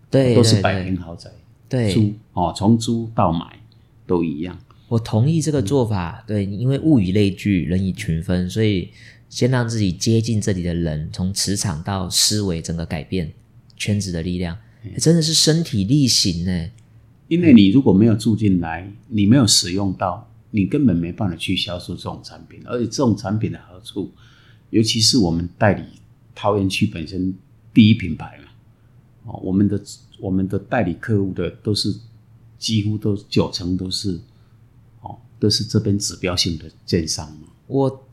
对，都是百平豪宅，对，租哦，从租到买都一样。我同意这个做法，对，因为物以类聚，人以群分，所以先让自己接近这里的人，从磁场到思维整个改变圈子的力量。真的是身体力行呢，因为你如果没有住进来，你没有使用到，你根本没办法去销售这种产品。而且这种产品的好处，尤其是我们代理桃园区本身第一品牌嘛，哦，我们的我们的代理客户的都是几乎都九成都是哦，都是这边指标性的建商嘛。我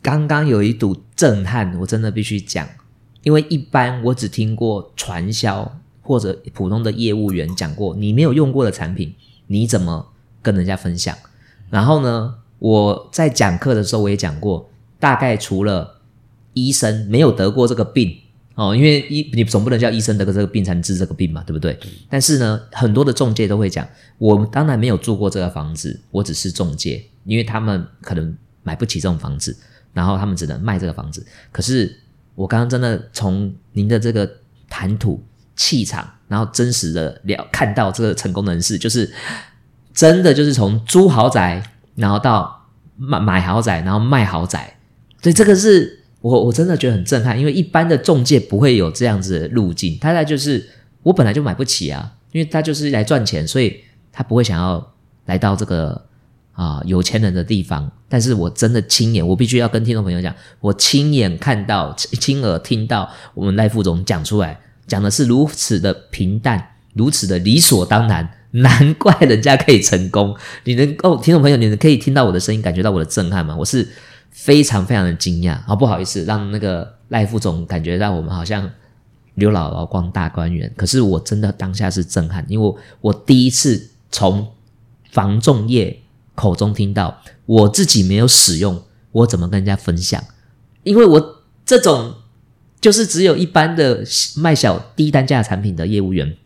刚刚有一堵震撼，我真的必须讲。因为一般我只听过传销或者普通的业务员讲过，你没有用过的产品，你怎么跟人家分享？然后呢，我在讲课的时候我也讲过，大概除了医生没有得过这个病哦，因为医你总不能叫医生得过这个病才能治这个病嘛，对不对？但是呢，很多的中介都会讲，我当然没有住过这个房子，我只是中介，因为他们可能买不起这种房子，然后他们只能卖这个房子，可是。我刚刚真的从您的这个谈吐、气场，然后真实的了看到这个成功人士，就是真的就是从租豪宅，然后到买买豪宅，然后卖豪宅，所以这个是我我真的觉得很震撼，因为一般的中介不会有这样子的路径，他在就是我本来就买不起啊，因为他就是来赚钱，所以他不会想要来到这个。啊，有钱人的地方，但是我真的亲眼，我必须要跟听众朋友讲，我亲眼看到、亲耳听到我们赖副总讲出来，讲的是如此的平淡，如此的理所当然，难怪人家可以成功。你能够，听众朋友，你们可以听到我的声音，感觉到我的震撼吗？我是非常非常的惊讶。啊，不好意思，让那个赖副总感觉到我们好像刘姥姥光大观园，可是我真的当下是震撼，因为我我第一次从防重业。口中听到，我自己没有使用，我怎么跟人家分享？因为我这种就是只有一般的卖小低单价产品的业务员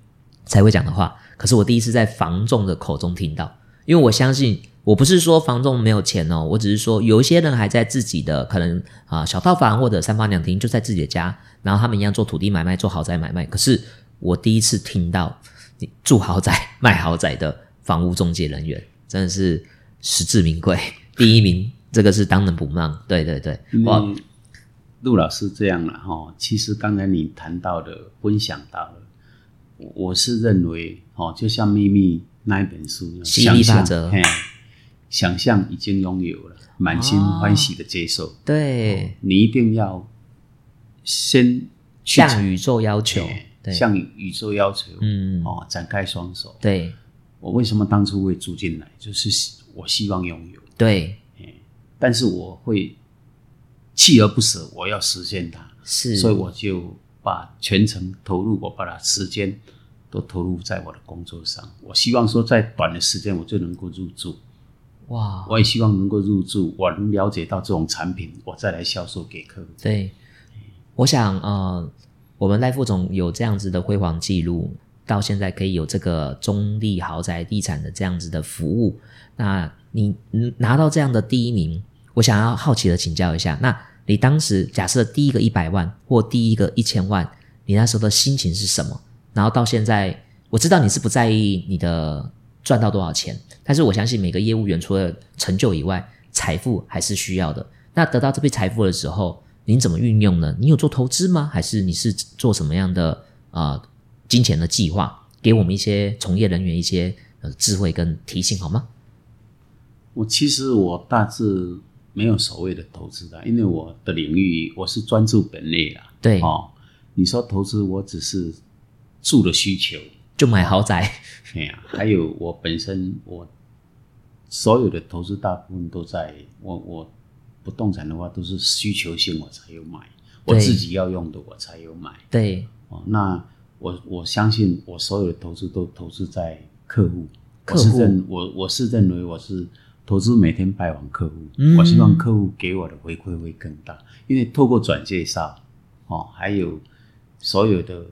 才会讲的话。可是我第一次在房仲的口中听到，因为我相信，我不是说房仲没有钱哦，我只是说有一些人还在自己的可能啊小套房或者三房两厅就在自己的家，然后他们一样做土地买卖、做豪宅买卖。可是我第一次听到你住豪宅、卖豪宅的房屋中介人员，真的是。实至名归，第一名，这个是当仁不让。对对对，哇，陆老师这样了哈。其实刚才你谈到的、分享到的，我是认为哦，就像《秘密》那一本书，想象，嘿，想象已经拥有了，满心欢喜的接受。对，你一定要先向宇宙要求，向宇宙要求，嗯，哦，展开双手。对，我为什么当初会住进来，就是。我希望拥有，对，但是我会锲而不舍，我要实现它，是，所以我就把全程投入，我把它时间都投入在我的工作上。我希望说，在短的时间我就能够入住，哇！我也希望能够入住，我能了解到这种产品，我再来销售给客户。对，我想，呃，我们赖副总有这样子的辉煌记录，到现在可以有这个中立豪宅地产的这样子的服务。那你拿到这样的第一名，我想要好奇的请教一下，那你当时假设第一个一百万或第一个一千万，你那时候的心情是什么？然后到现在，我知道你是不在意你的赚到多少钱，但是我相信每个业务员除了成就以外，财富还是需要的。那得到这笔财富的时候，您怎么运用呢？你有做投资吗？还是你是做什么样的啊金钱的计划？给我们一些从业人员一些呃智慧跟提醒好吗？我其实我大致没有所谓的投资的，因为我的领域我是专注本类的。对哦，你说投资，我只是住的需求，就买豪宅。哎呀，还有我本身我所有的投资大部分都在我我不动产的话都是需求性我才有买，我自己要用的我才有买。对，哦，那我我相信我所有的投资都投资在客户，客户。我是认我我是认为我是投资每天拜访客户，嗯。我希望客户给我的回馈会更大，因为透过转介绍，哦，还有所有的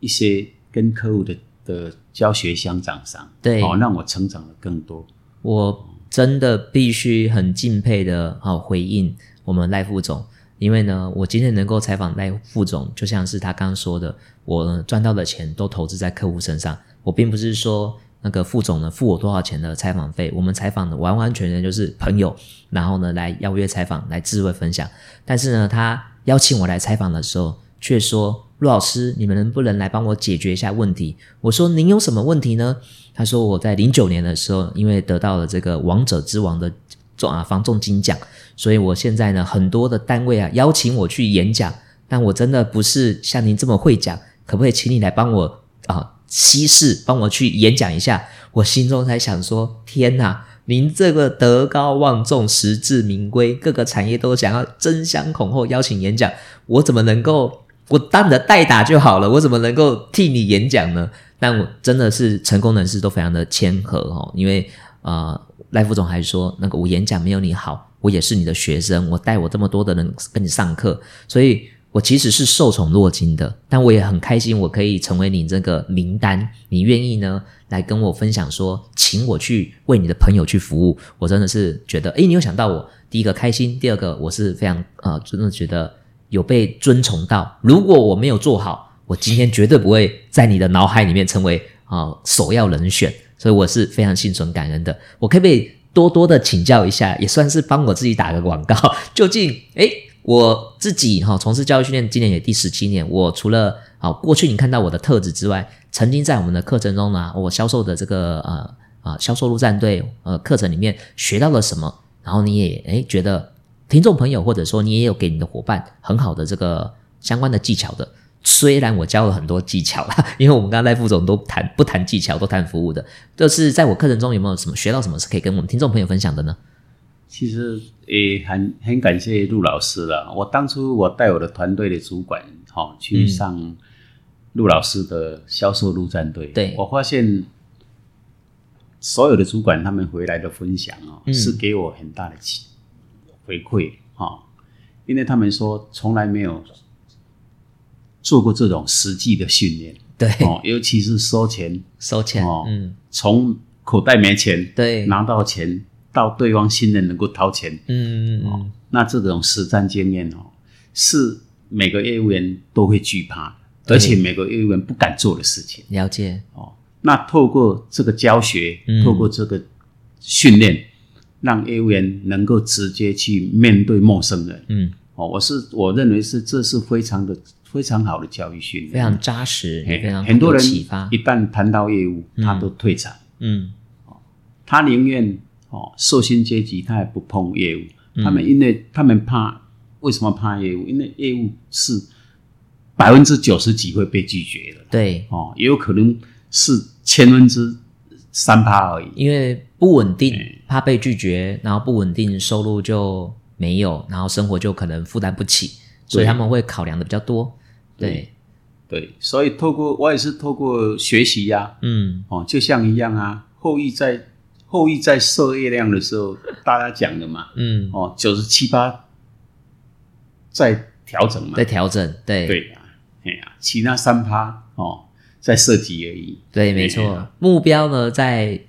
一些跟客户的的教学相长上，对。哦，让我成长的更多。我真的必须很敬佩的哦回应我们赖副总，因为呢，我今天能够采访赖副总，就像是他刚刚说的，我赚到的钱都投资在客户身上，我并不是说。那个副总呢，付我多少钱的采访费？我们采访的完完全全就是朋友，然后呢来邀约采访，来智慧分享。但是呢，他邀请我来采访的时候，却说：“陆老师，你们能不能来帮我解决一下问题？”我说：“您有什么问题呢？”他说：“我在零九年的时候，因为得到了这个王者之王的中啊防重金奖，所以我现在呢很多的单位啊邀请我去演讲，但我真的不是像您这么会讲，可不可以请你来帮我啊稀释，帮我去演讲一下？”我心中才想说：“天哪！您这个德高望重、实至名归，各个产业都想要争相恐后邀请演讲，我怎么能够？我当你的代打就好了，我怎么能够替你演讲呢？”但我真的是成功人士都非常的谦和哦，因为呃，赖副总还说那个我演讲没有你好，我也是你的学生，我带我这么多的人跟你上课，所以我其实是受宠若惊的。但我也很开心，我可以成为你这个名单，你愿意呢来跟我分享说，请我去为你的朋友去服务，我真的是觉得，诶，你有想到我，第一个开心，第二个我是非常呃，真的觉得有被尊崇到。如果我没有做好，我今天绝对不会在你的脑海里面成为啊、呃首要人选，所以我是非常心存感恩的。我可不可以多多的请教一下，也算是帮我自己打个广告？究竟，诶，我自己哈、从事教育训练，今年也第十七年。我除了啊、过去你看到我的特质之外，曾经在我们的课程中呢，我销售的这个呃啊销售陆战队呃课程里面学到了什么？然后你也诶觉得听众朋友或者说你也有给你的伙伴很好的这个相关的技巧的。虽然我教了很多技巧啦，因为我们刚刚赖副总都谈不谈技巧，都谈服务的。就是在我课程中有没有什么学到什么是可以跟我们听众朋友分享的呢？其实也很很感谢陆老师了。我当初我带我的团队的主管，哈、去嗯上陆老师的销售陆战队，对。我发现所有的主管他们回来的分享哦，嗯。是给我很大的启回馈哈、因为他们说从来没有做过这种实际的训练对，哦，尤其是收钱，收钱，哦嗯，从口袋没钱对，拿到钱，到对方信任能够掏钱。嗯嗯嗯，那这种实战经验哦，是每个业务员都会惧怕，对。而且每个业务员不敢做的事情。了解，哦。那透过这个教学，嗯。透过这个训练，让业务员能够直接去面对陌生人。嗯，哦。我是我认为是这是非常的非常好的教育训练，非常扎实，也非常很多人启发，一旦谈到业务，嗯。他都退场，嗯。哦他宁愿哦受薪阶级，他也不碰业务。嗯他们因为他们怕，为什么怕业务？因为业务是百分之九十几会被拒绝的对，哦，也有可能是千分之三趴而已。因为不稳定哎，怕被拒绝，然后不稳定，收入就没有，然后生活就可能负担不起，所以他们会考量的比较多。对，对，所以透过我也是透过学习呀、嗯，哦，就像一样啊，后羿在后羿在射月亮的时候，大家讲的嘛，嗯，哦，九十七八在调整嘛在，调整，对，对呀、哎呀、其他三趴哦在设计而已。对，没错。目标呢，在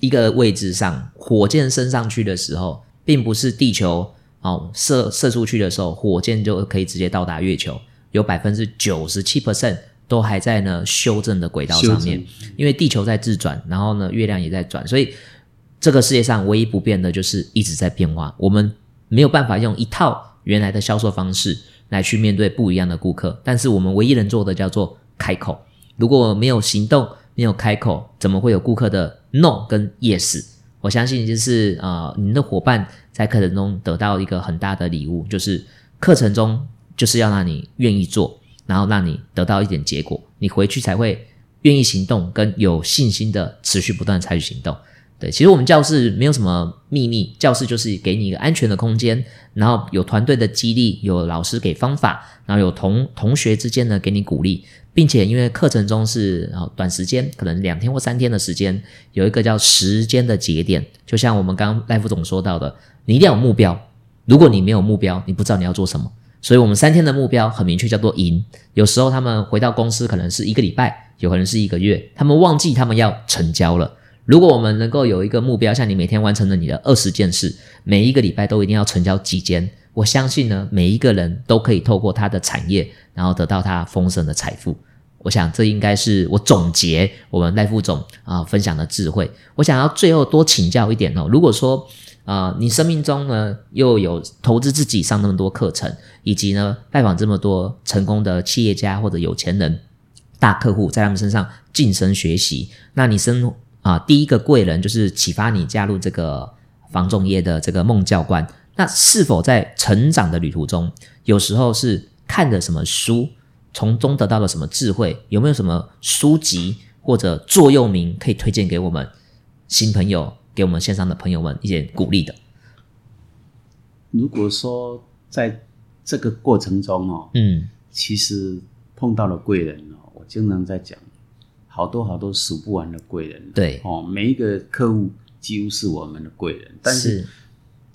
一个位置上，火箭升上去的时候，并不是地球哦射射出去的时候，火箭就可以直接到达月球，有百分之九十七 percent 都还在呢修正的轨道上面，因为地球在自转，然后呢月亮也在转，所以。这个世界上唯一不变的就是一直在变化，我们没有办法用一套原来的销售方式来去面对不一样的顾客，但是我们唯一能做的叫做开口。如果没有行动，没有开口，怎么会有顾客的 no 跟 yes？我相信就是呃，您的伙伴在课程中得到一个很大的礼物，就是课程中就是要让你愿意做，然后让你得到一点结果，你回去才会愿意行动，跟有信心的持续不断采取行动。对，其实我们教室没有什么秘密，教室就是给你一个安全的空间，然后有团队的激励，有老师给方法，然后有同同学之间呢给你鼓励，并且因为课程中是啊短时间，可能两天或三天的时间，有一个叫时间的节点，就像我们刚刚赖副总说到的，你一定要有目标，如果你没有目标，你不知道你要做什么，所以我们三天的目标很明确，叫做赢。有时候他们回到公司可能是一个礼拜，有可能是一个月，他们忘记他们要成交了。如果我们能够有一个目标，像你每天完成了你的二十件事，每一个礼拜都一定要成交几间，我相信呢，每一个人都可以透过他的产业，然后得到他丰盛的财富。我想这应该是我总结我们赖副总啊分享的智慧。我想要最后多请教一点哦，如果说啊你生命中呢又有投资自己上那么多课程，以及呢拜访这么多成功的企业家或者有钱人大客户，在他们身上晋升学习，那你生啊，第一个贵人就是启发你加入这个防重业的这个孟教官。那是否在成长的旅途中，有时候是看着什么书，从中得到了什么智慧？有没有什么书籍或者座右铭可以推荐给我们新朋友，给我们线上的朋友们一些鼓励的？如果说在这个过程中哦，嗯，其实碰到了贵人哦，我经常在讲。好多好多数不完的贵人，对。哦，每一个客户几乎是我们的贵人。但是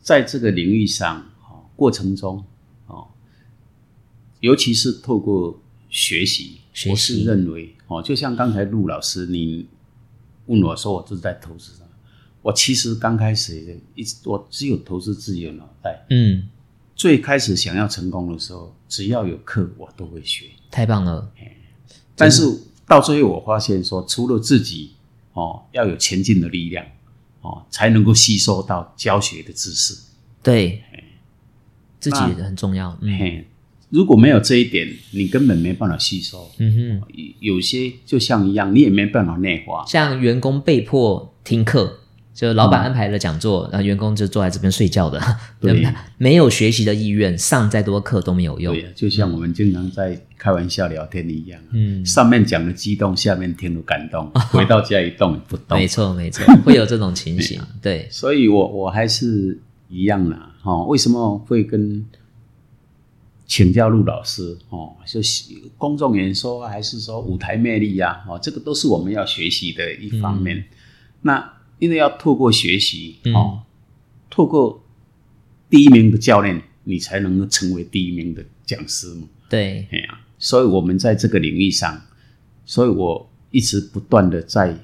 在这个领域上，哦，过程中哦，尤其是透过学习，我是认为哦，就像刚才陆老师你问我说，我是在投资上，我其实刚开始一直我只有投资自己的脑袋，嗯，最开始想要成功的时候，只要有课我都会学，太棒了，但是。到最后，我发现说，除了自己哦，要有前进的力量哦，才能够吸收到教学的知识。对，自己很重要。嗯，如果没有这一点，你根本没办法吸收。嗯哼，有些就像一样，你也没办法内化。像员工被迫听课。就老板安排了讲座，然后员工就坐在这边睡觉的，对，没有学习的意愿，上再多课都没有用。对，就像我们经常在开玩笑聊天一样，嗯，上面讲的激动，下面听的感动，回到家一动不动。没错，没错，会有这种情形。对，所以我我还是一样的哈。为什么会跟请教陆老师哦？就是公众演说，还是说舞台魅力呀？哦，这个都是我们要学习的一方面。那因为要透过学习，哦，透过第一名的教练，你才能够成为第一名的讲师嘛。对，哎呀，所以我们在这个领域上，所以我一直不断的在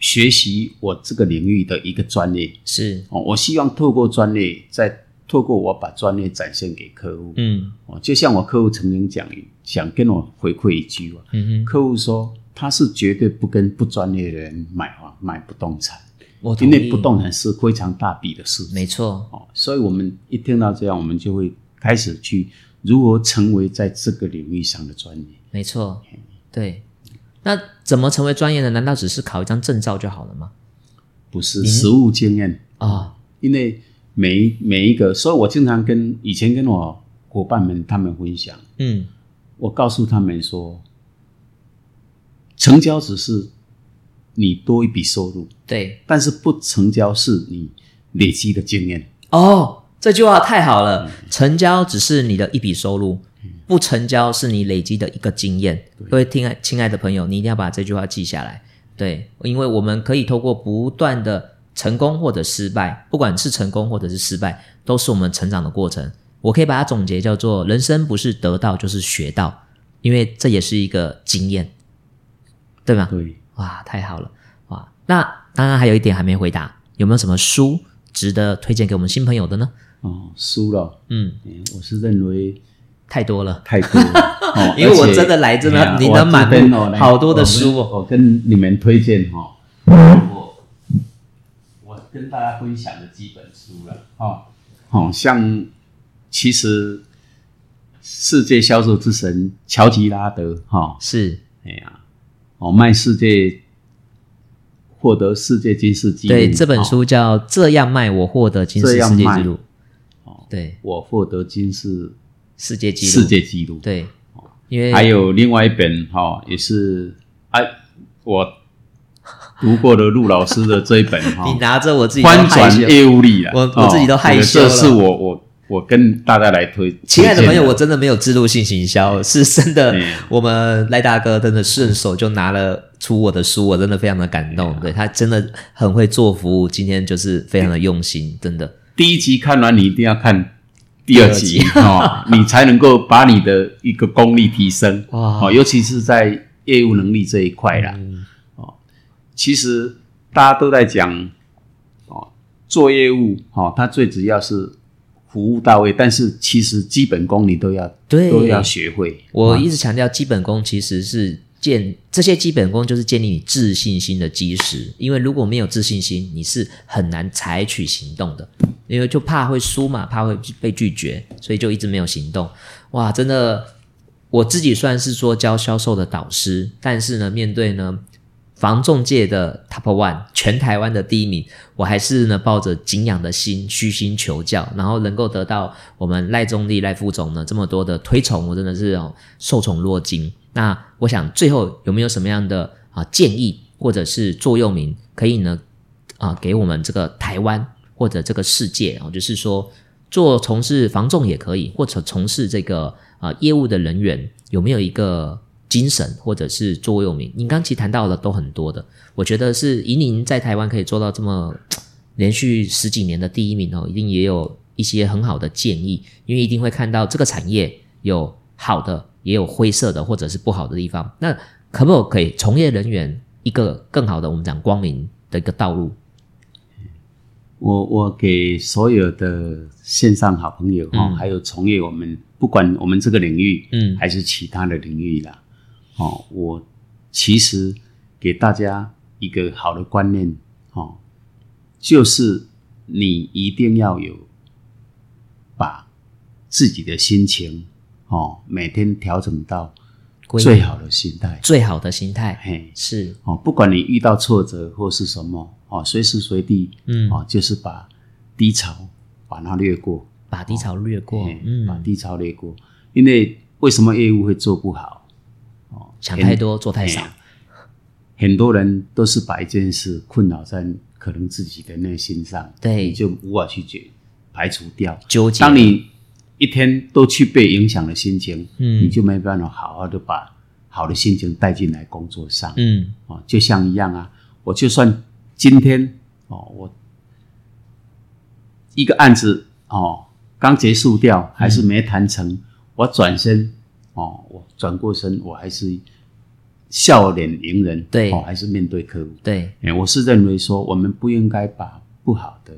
学习我这个领域的一个专业。是哦，我希望透过专业，再透过我把专业展现给客户。嗯，哦，就像我客户曾经讲，想跟我回馈一句话。嗯哼，客户说他是绝对不跟不专业的人买房买不动产。因为不动产是非常大笔的事，没错哦，所以我们一听到这样，我们就会开始去如何成为在这个领域上的专业。没错，对。那怎么成为专业的？难道只是考一张证照就好了吗？不是，实务经验啊。因为每每一个，所以我经常跟以前跟我伙伴们他们分享，嗯，我告诉他们说，成交只是。你多一笔收入，对，但是不成交是你累积的经验。哦，这句话太好了，成交只是你的一笔收入，不成交是你累积的一个经验。各位听爱亲爱的朋友，你一定要把这句话记下来。对，因为我们可以透过不断的成功或者失败，不管是成功或者是失败，都是我们成长的过程。我可以把它总结叫做：人生不是得到就是学到，因为这也是一个经验，对吗？对。哇，太好了！哇，那当然还有一点还没回答，有没有什么书值得推荐给我们新朋友的呢？哦，书了，嗯，我是认为太多了，太多了，因为我真的来真的，你的满好多的书，我跟你们推荐哈，我我跟大家分享的几本书了，哦，哦，像其实世界销售之神乔吉拉德，哈，是，哎呀，哦，卖世界获得世界金世纪录，对，这本书叫《这样卖我获得金世世界纪录》，哦，对，我获得金世世界纪录，世界纪录，对，因为还有另外一本，哈，也是，哎，我。读过的陆老师的这一本哈，你拿着我自己翻转业务力啊，我我自己都害羞了。这是我我我跟大家来推，亲爱的朋友，我真的没有制度性行销，是真的。我们赖大哥真的顺手就拿了出我的书，我真的非常的感动。对他真的很会做服务，今天就是非常的用心，真的。第一集看完，你一定要看第二集 哦，你才能够把你的一个功力提升 哇，尤其是在业务能力这一块啦。哦其实大家都在讲哦，做业务哦，它最主要是服务到位，但是其实基本功你都要都要学会。我一直强调，基本功其实是建这些基本功就是建立你自信心的基石。因为如果没有自信心，你是很难采取行动的，因为就怕会输嘛，怕会被拒绝，所以就一直没有行动。哇，真的，我自己算是说教销售的导师，但是呢，面对呢。房仲界的 Top One，全台湾的第一名，我还是呢抱着敬仰的心，虚心求教，然后能够得到我们赖中立赖副总呢这么多的推崇，我真的是哦受宠若惊。那我想最后有没有什么样的啊建议或者是座右铭，可以呢啊给我们这个台湾或者这个世界啊，就是说做从事房仲也可以，或者从事这个啊业务的人员，有没有一个？精神或者是座右铭，您刚其谈到的都很多的，我觉得是以您在台湾可以做到这么连续十几年的第一名哦，一定也有一些很好的建议，因为一定会看到这个产业有好的，也有灰色的或者是不好的地方。那可不可以从业人员一个更好的我们讲光明的一个道路？我我给所有的线上好朋友哈，还有从业我们不管我们这个领域，嗯，还是其他的领域啦。哦，我其实给大家一个好的观念，哦，就是你一定要有把自己的心情，哦，每天调整到最好的心态，最好的心态，嘿，是哦，不管你遇到挫折或是什么，哦，随时随地，嗯，哦，就是把低潮把它略过，把低潮略过，嗯，把低潮略过，因为为什么业务会做不好？想太多，做太少。很多人都是把一件事困扰在可能自己的内心上，对，你就无法去解排除掉纠结。当你一天都去被影响的心情，嗯，你就没办法好好的把好的心情带进来工作上，嗯，哦，就像一样啊，我就算今天哦，我一个案子哦刚结束掉，还是没谈成，我转身。哦，我转过身，我还是笑脸迎人，对，哦，还是面对客户，对，哎，我是认为说，我们不应该把不好的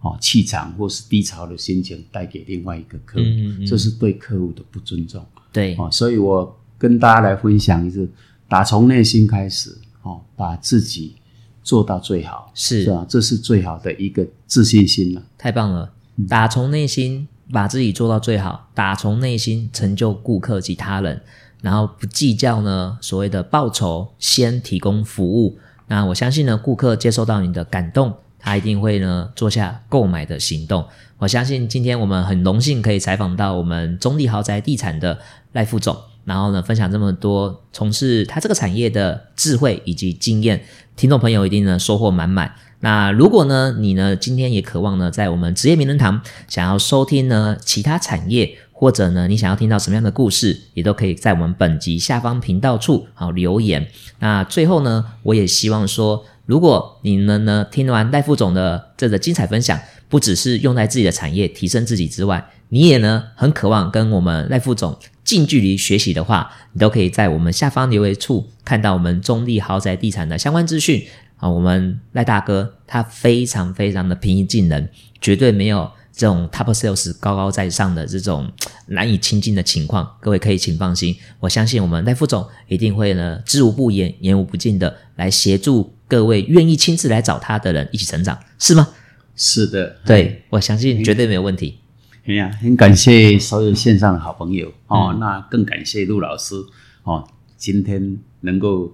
哦气场或是低潮的心情带给另外一个客户，这是对客户的不尊重，对，哦，所以我跟大家来分享一次，打从内心开始，哦，把自己做到最好，是。是啊？这是最好的一个自信心了，太棒了，打从内心。把自己做到最好，打从内心成就顾客及他人，然后不计较呢所谓的报酬，先提供服务。那我相信呢，顾客接受到你的感动，他一定会呢做下购买的行动。我相信今天我们很荣幸可以采访到我们中立豪宅地产的赖副总，然后呢分享这么多从事他这个产业的智慧以及经验，听众朋友一定呢收获满满。那如果呢，你呢今天也渴望呢，在我们职业名人堂想要收听呢其他产业，或者呢你想要听到什么样的故事，也都可以在我们本集下方频道处好留言。那最后呢，我也希望说，如果你们呢听完赖副总的这个精彩分享，不只是用在自己的产业提升自己之外，你也呢很渴望跟我们赖副总近距离学习的话，你都可以在我们下方留言处看到我们中立豪宅地产的相关资讯。啊，我们赖大哥他非常非常的平易近人，绝对没有这种 top sales 高高在上的这种难以亲近的情况。各位可以请放心，我相信我们赖副总一定会呢知无不言，言无不尽的来协助各位愿意亲自来找他的人一起成长，是吗？是的，对我相信绝对没有问题。哎呀，很感谢所有线上的好朋友。哦，那更感谢陆老师。哦，今天能够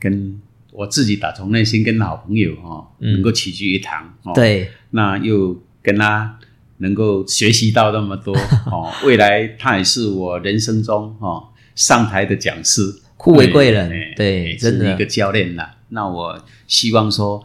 跟我自己打从内心跟好朋友哦，能够齐聚一堂。哦，对，那又跟他能够学习到那么多 哦，未来他也是我人生中哦上台的讲师，互为贵人，对，真的一个教练呐。那我希望说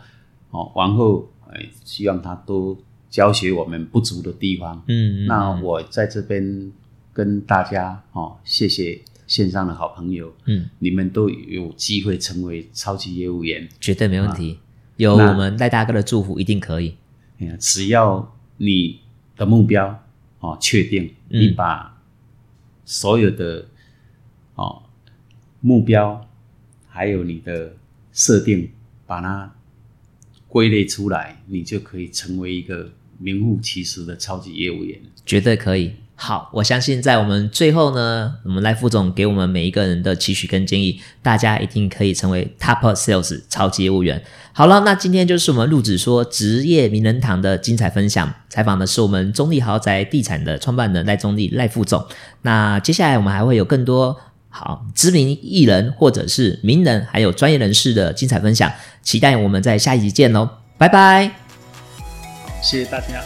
哦，往后哎，希望他多。教学我们不足的地方，嗯，那我在这边跟大家哦，谢谢线上的好朋友，嗯，你们都有机会成为超级业务员，绝对没问题。有我们赖大哥的祝福，一定可以。哎呀，只要你的目标哦确定，你把所有的哦目标还有你的设定，把它归类出来，你就可以成为一个。名副其实的超级业务员，绝对可以。好，我相信在我们最后呢，我们赖副总给我们每一个人的期许跟建议，大家一定可以成为 Top Sales 超级业务员。好了，那今天就是我们录制说职业名人堂的精彩分享，采访的是我们中立豪宅地产的创办人赖中立赖副总。那接下来我们还会有更多好知名艺人或者是名人，还有专业人士的精彩分享，期待我们在下一集见喽，拜拜。谢谢大家。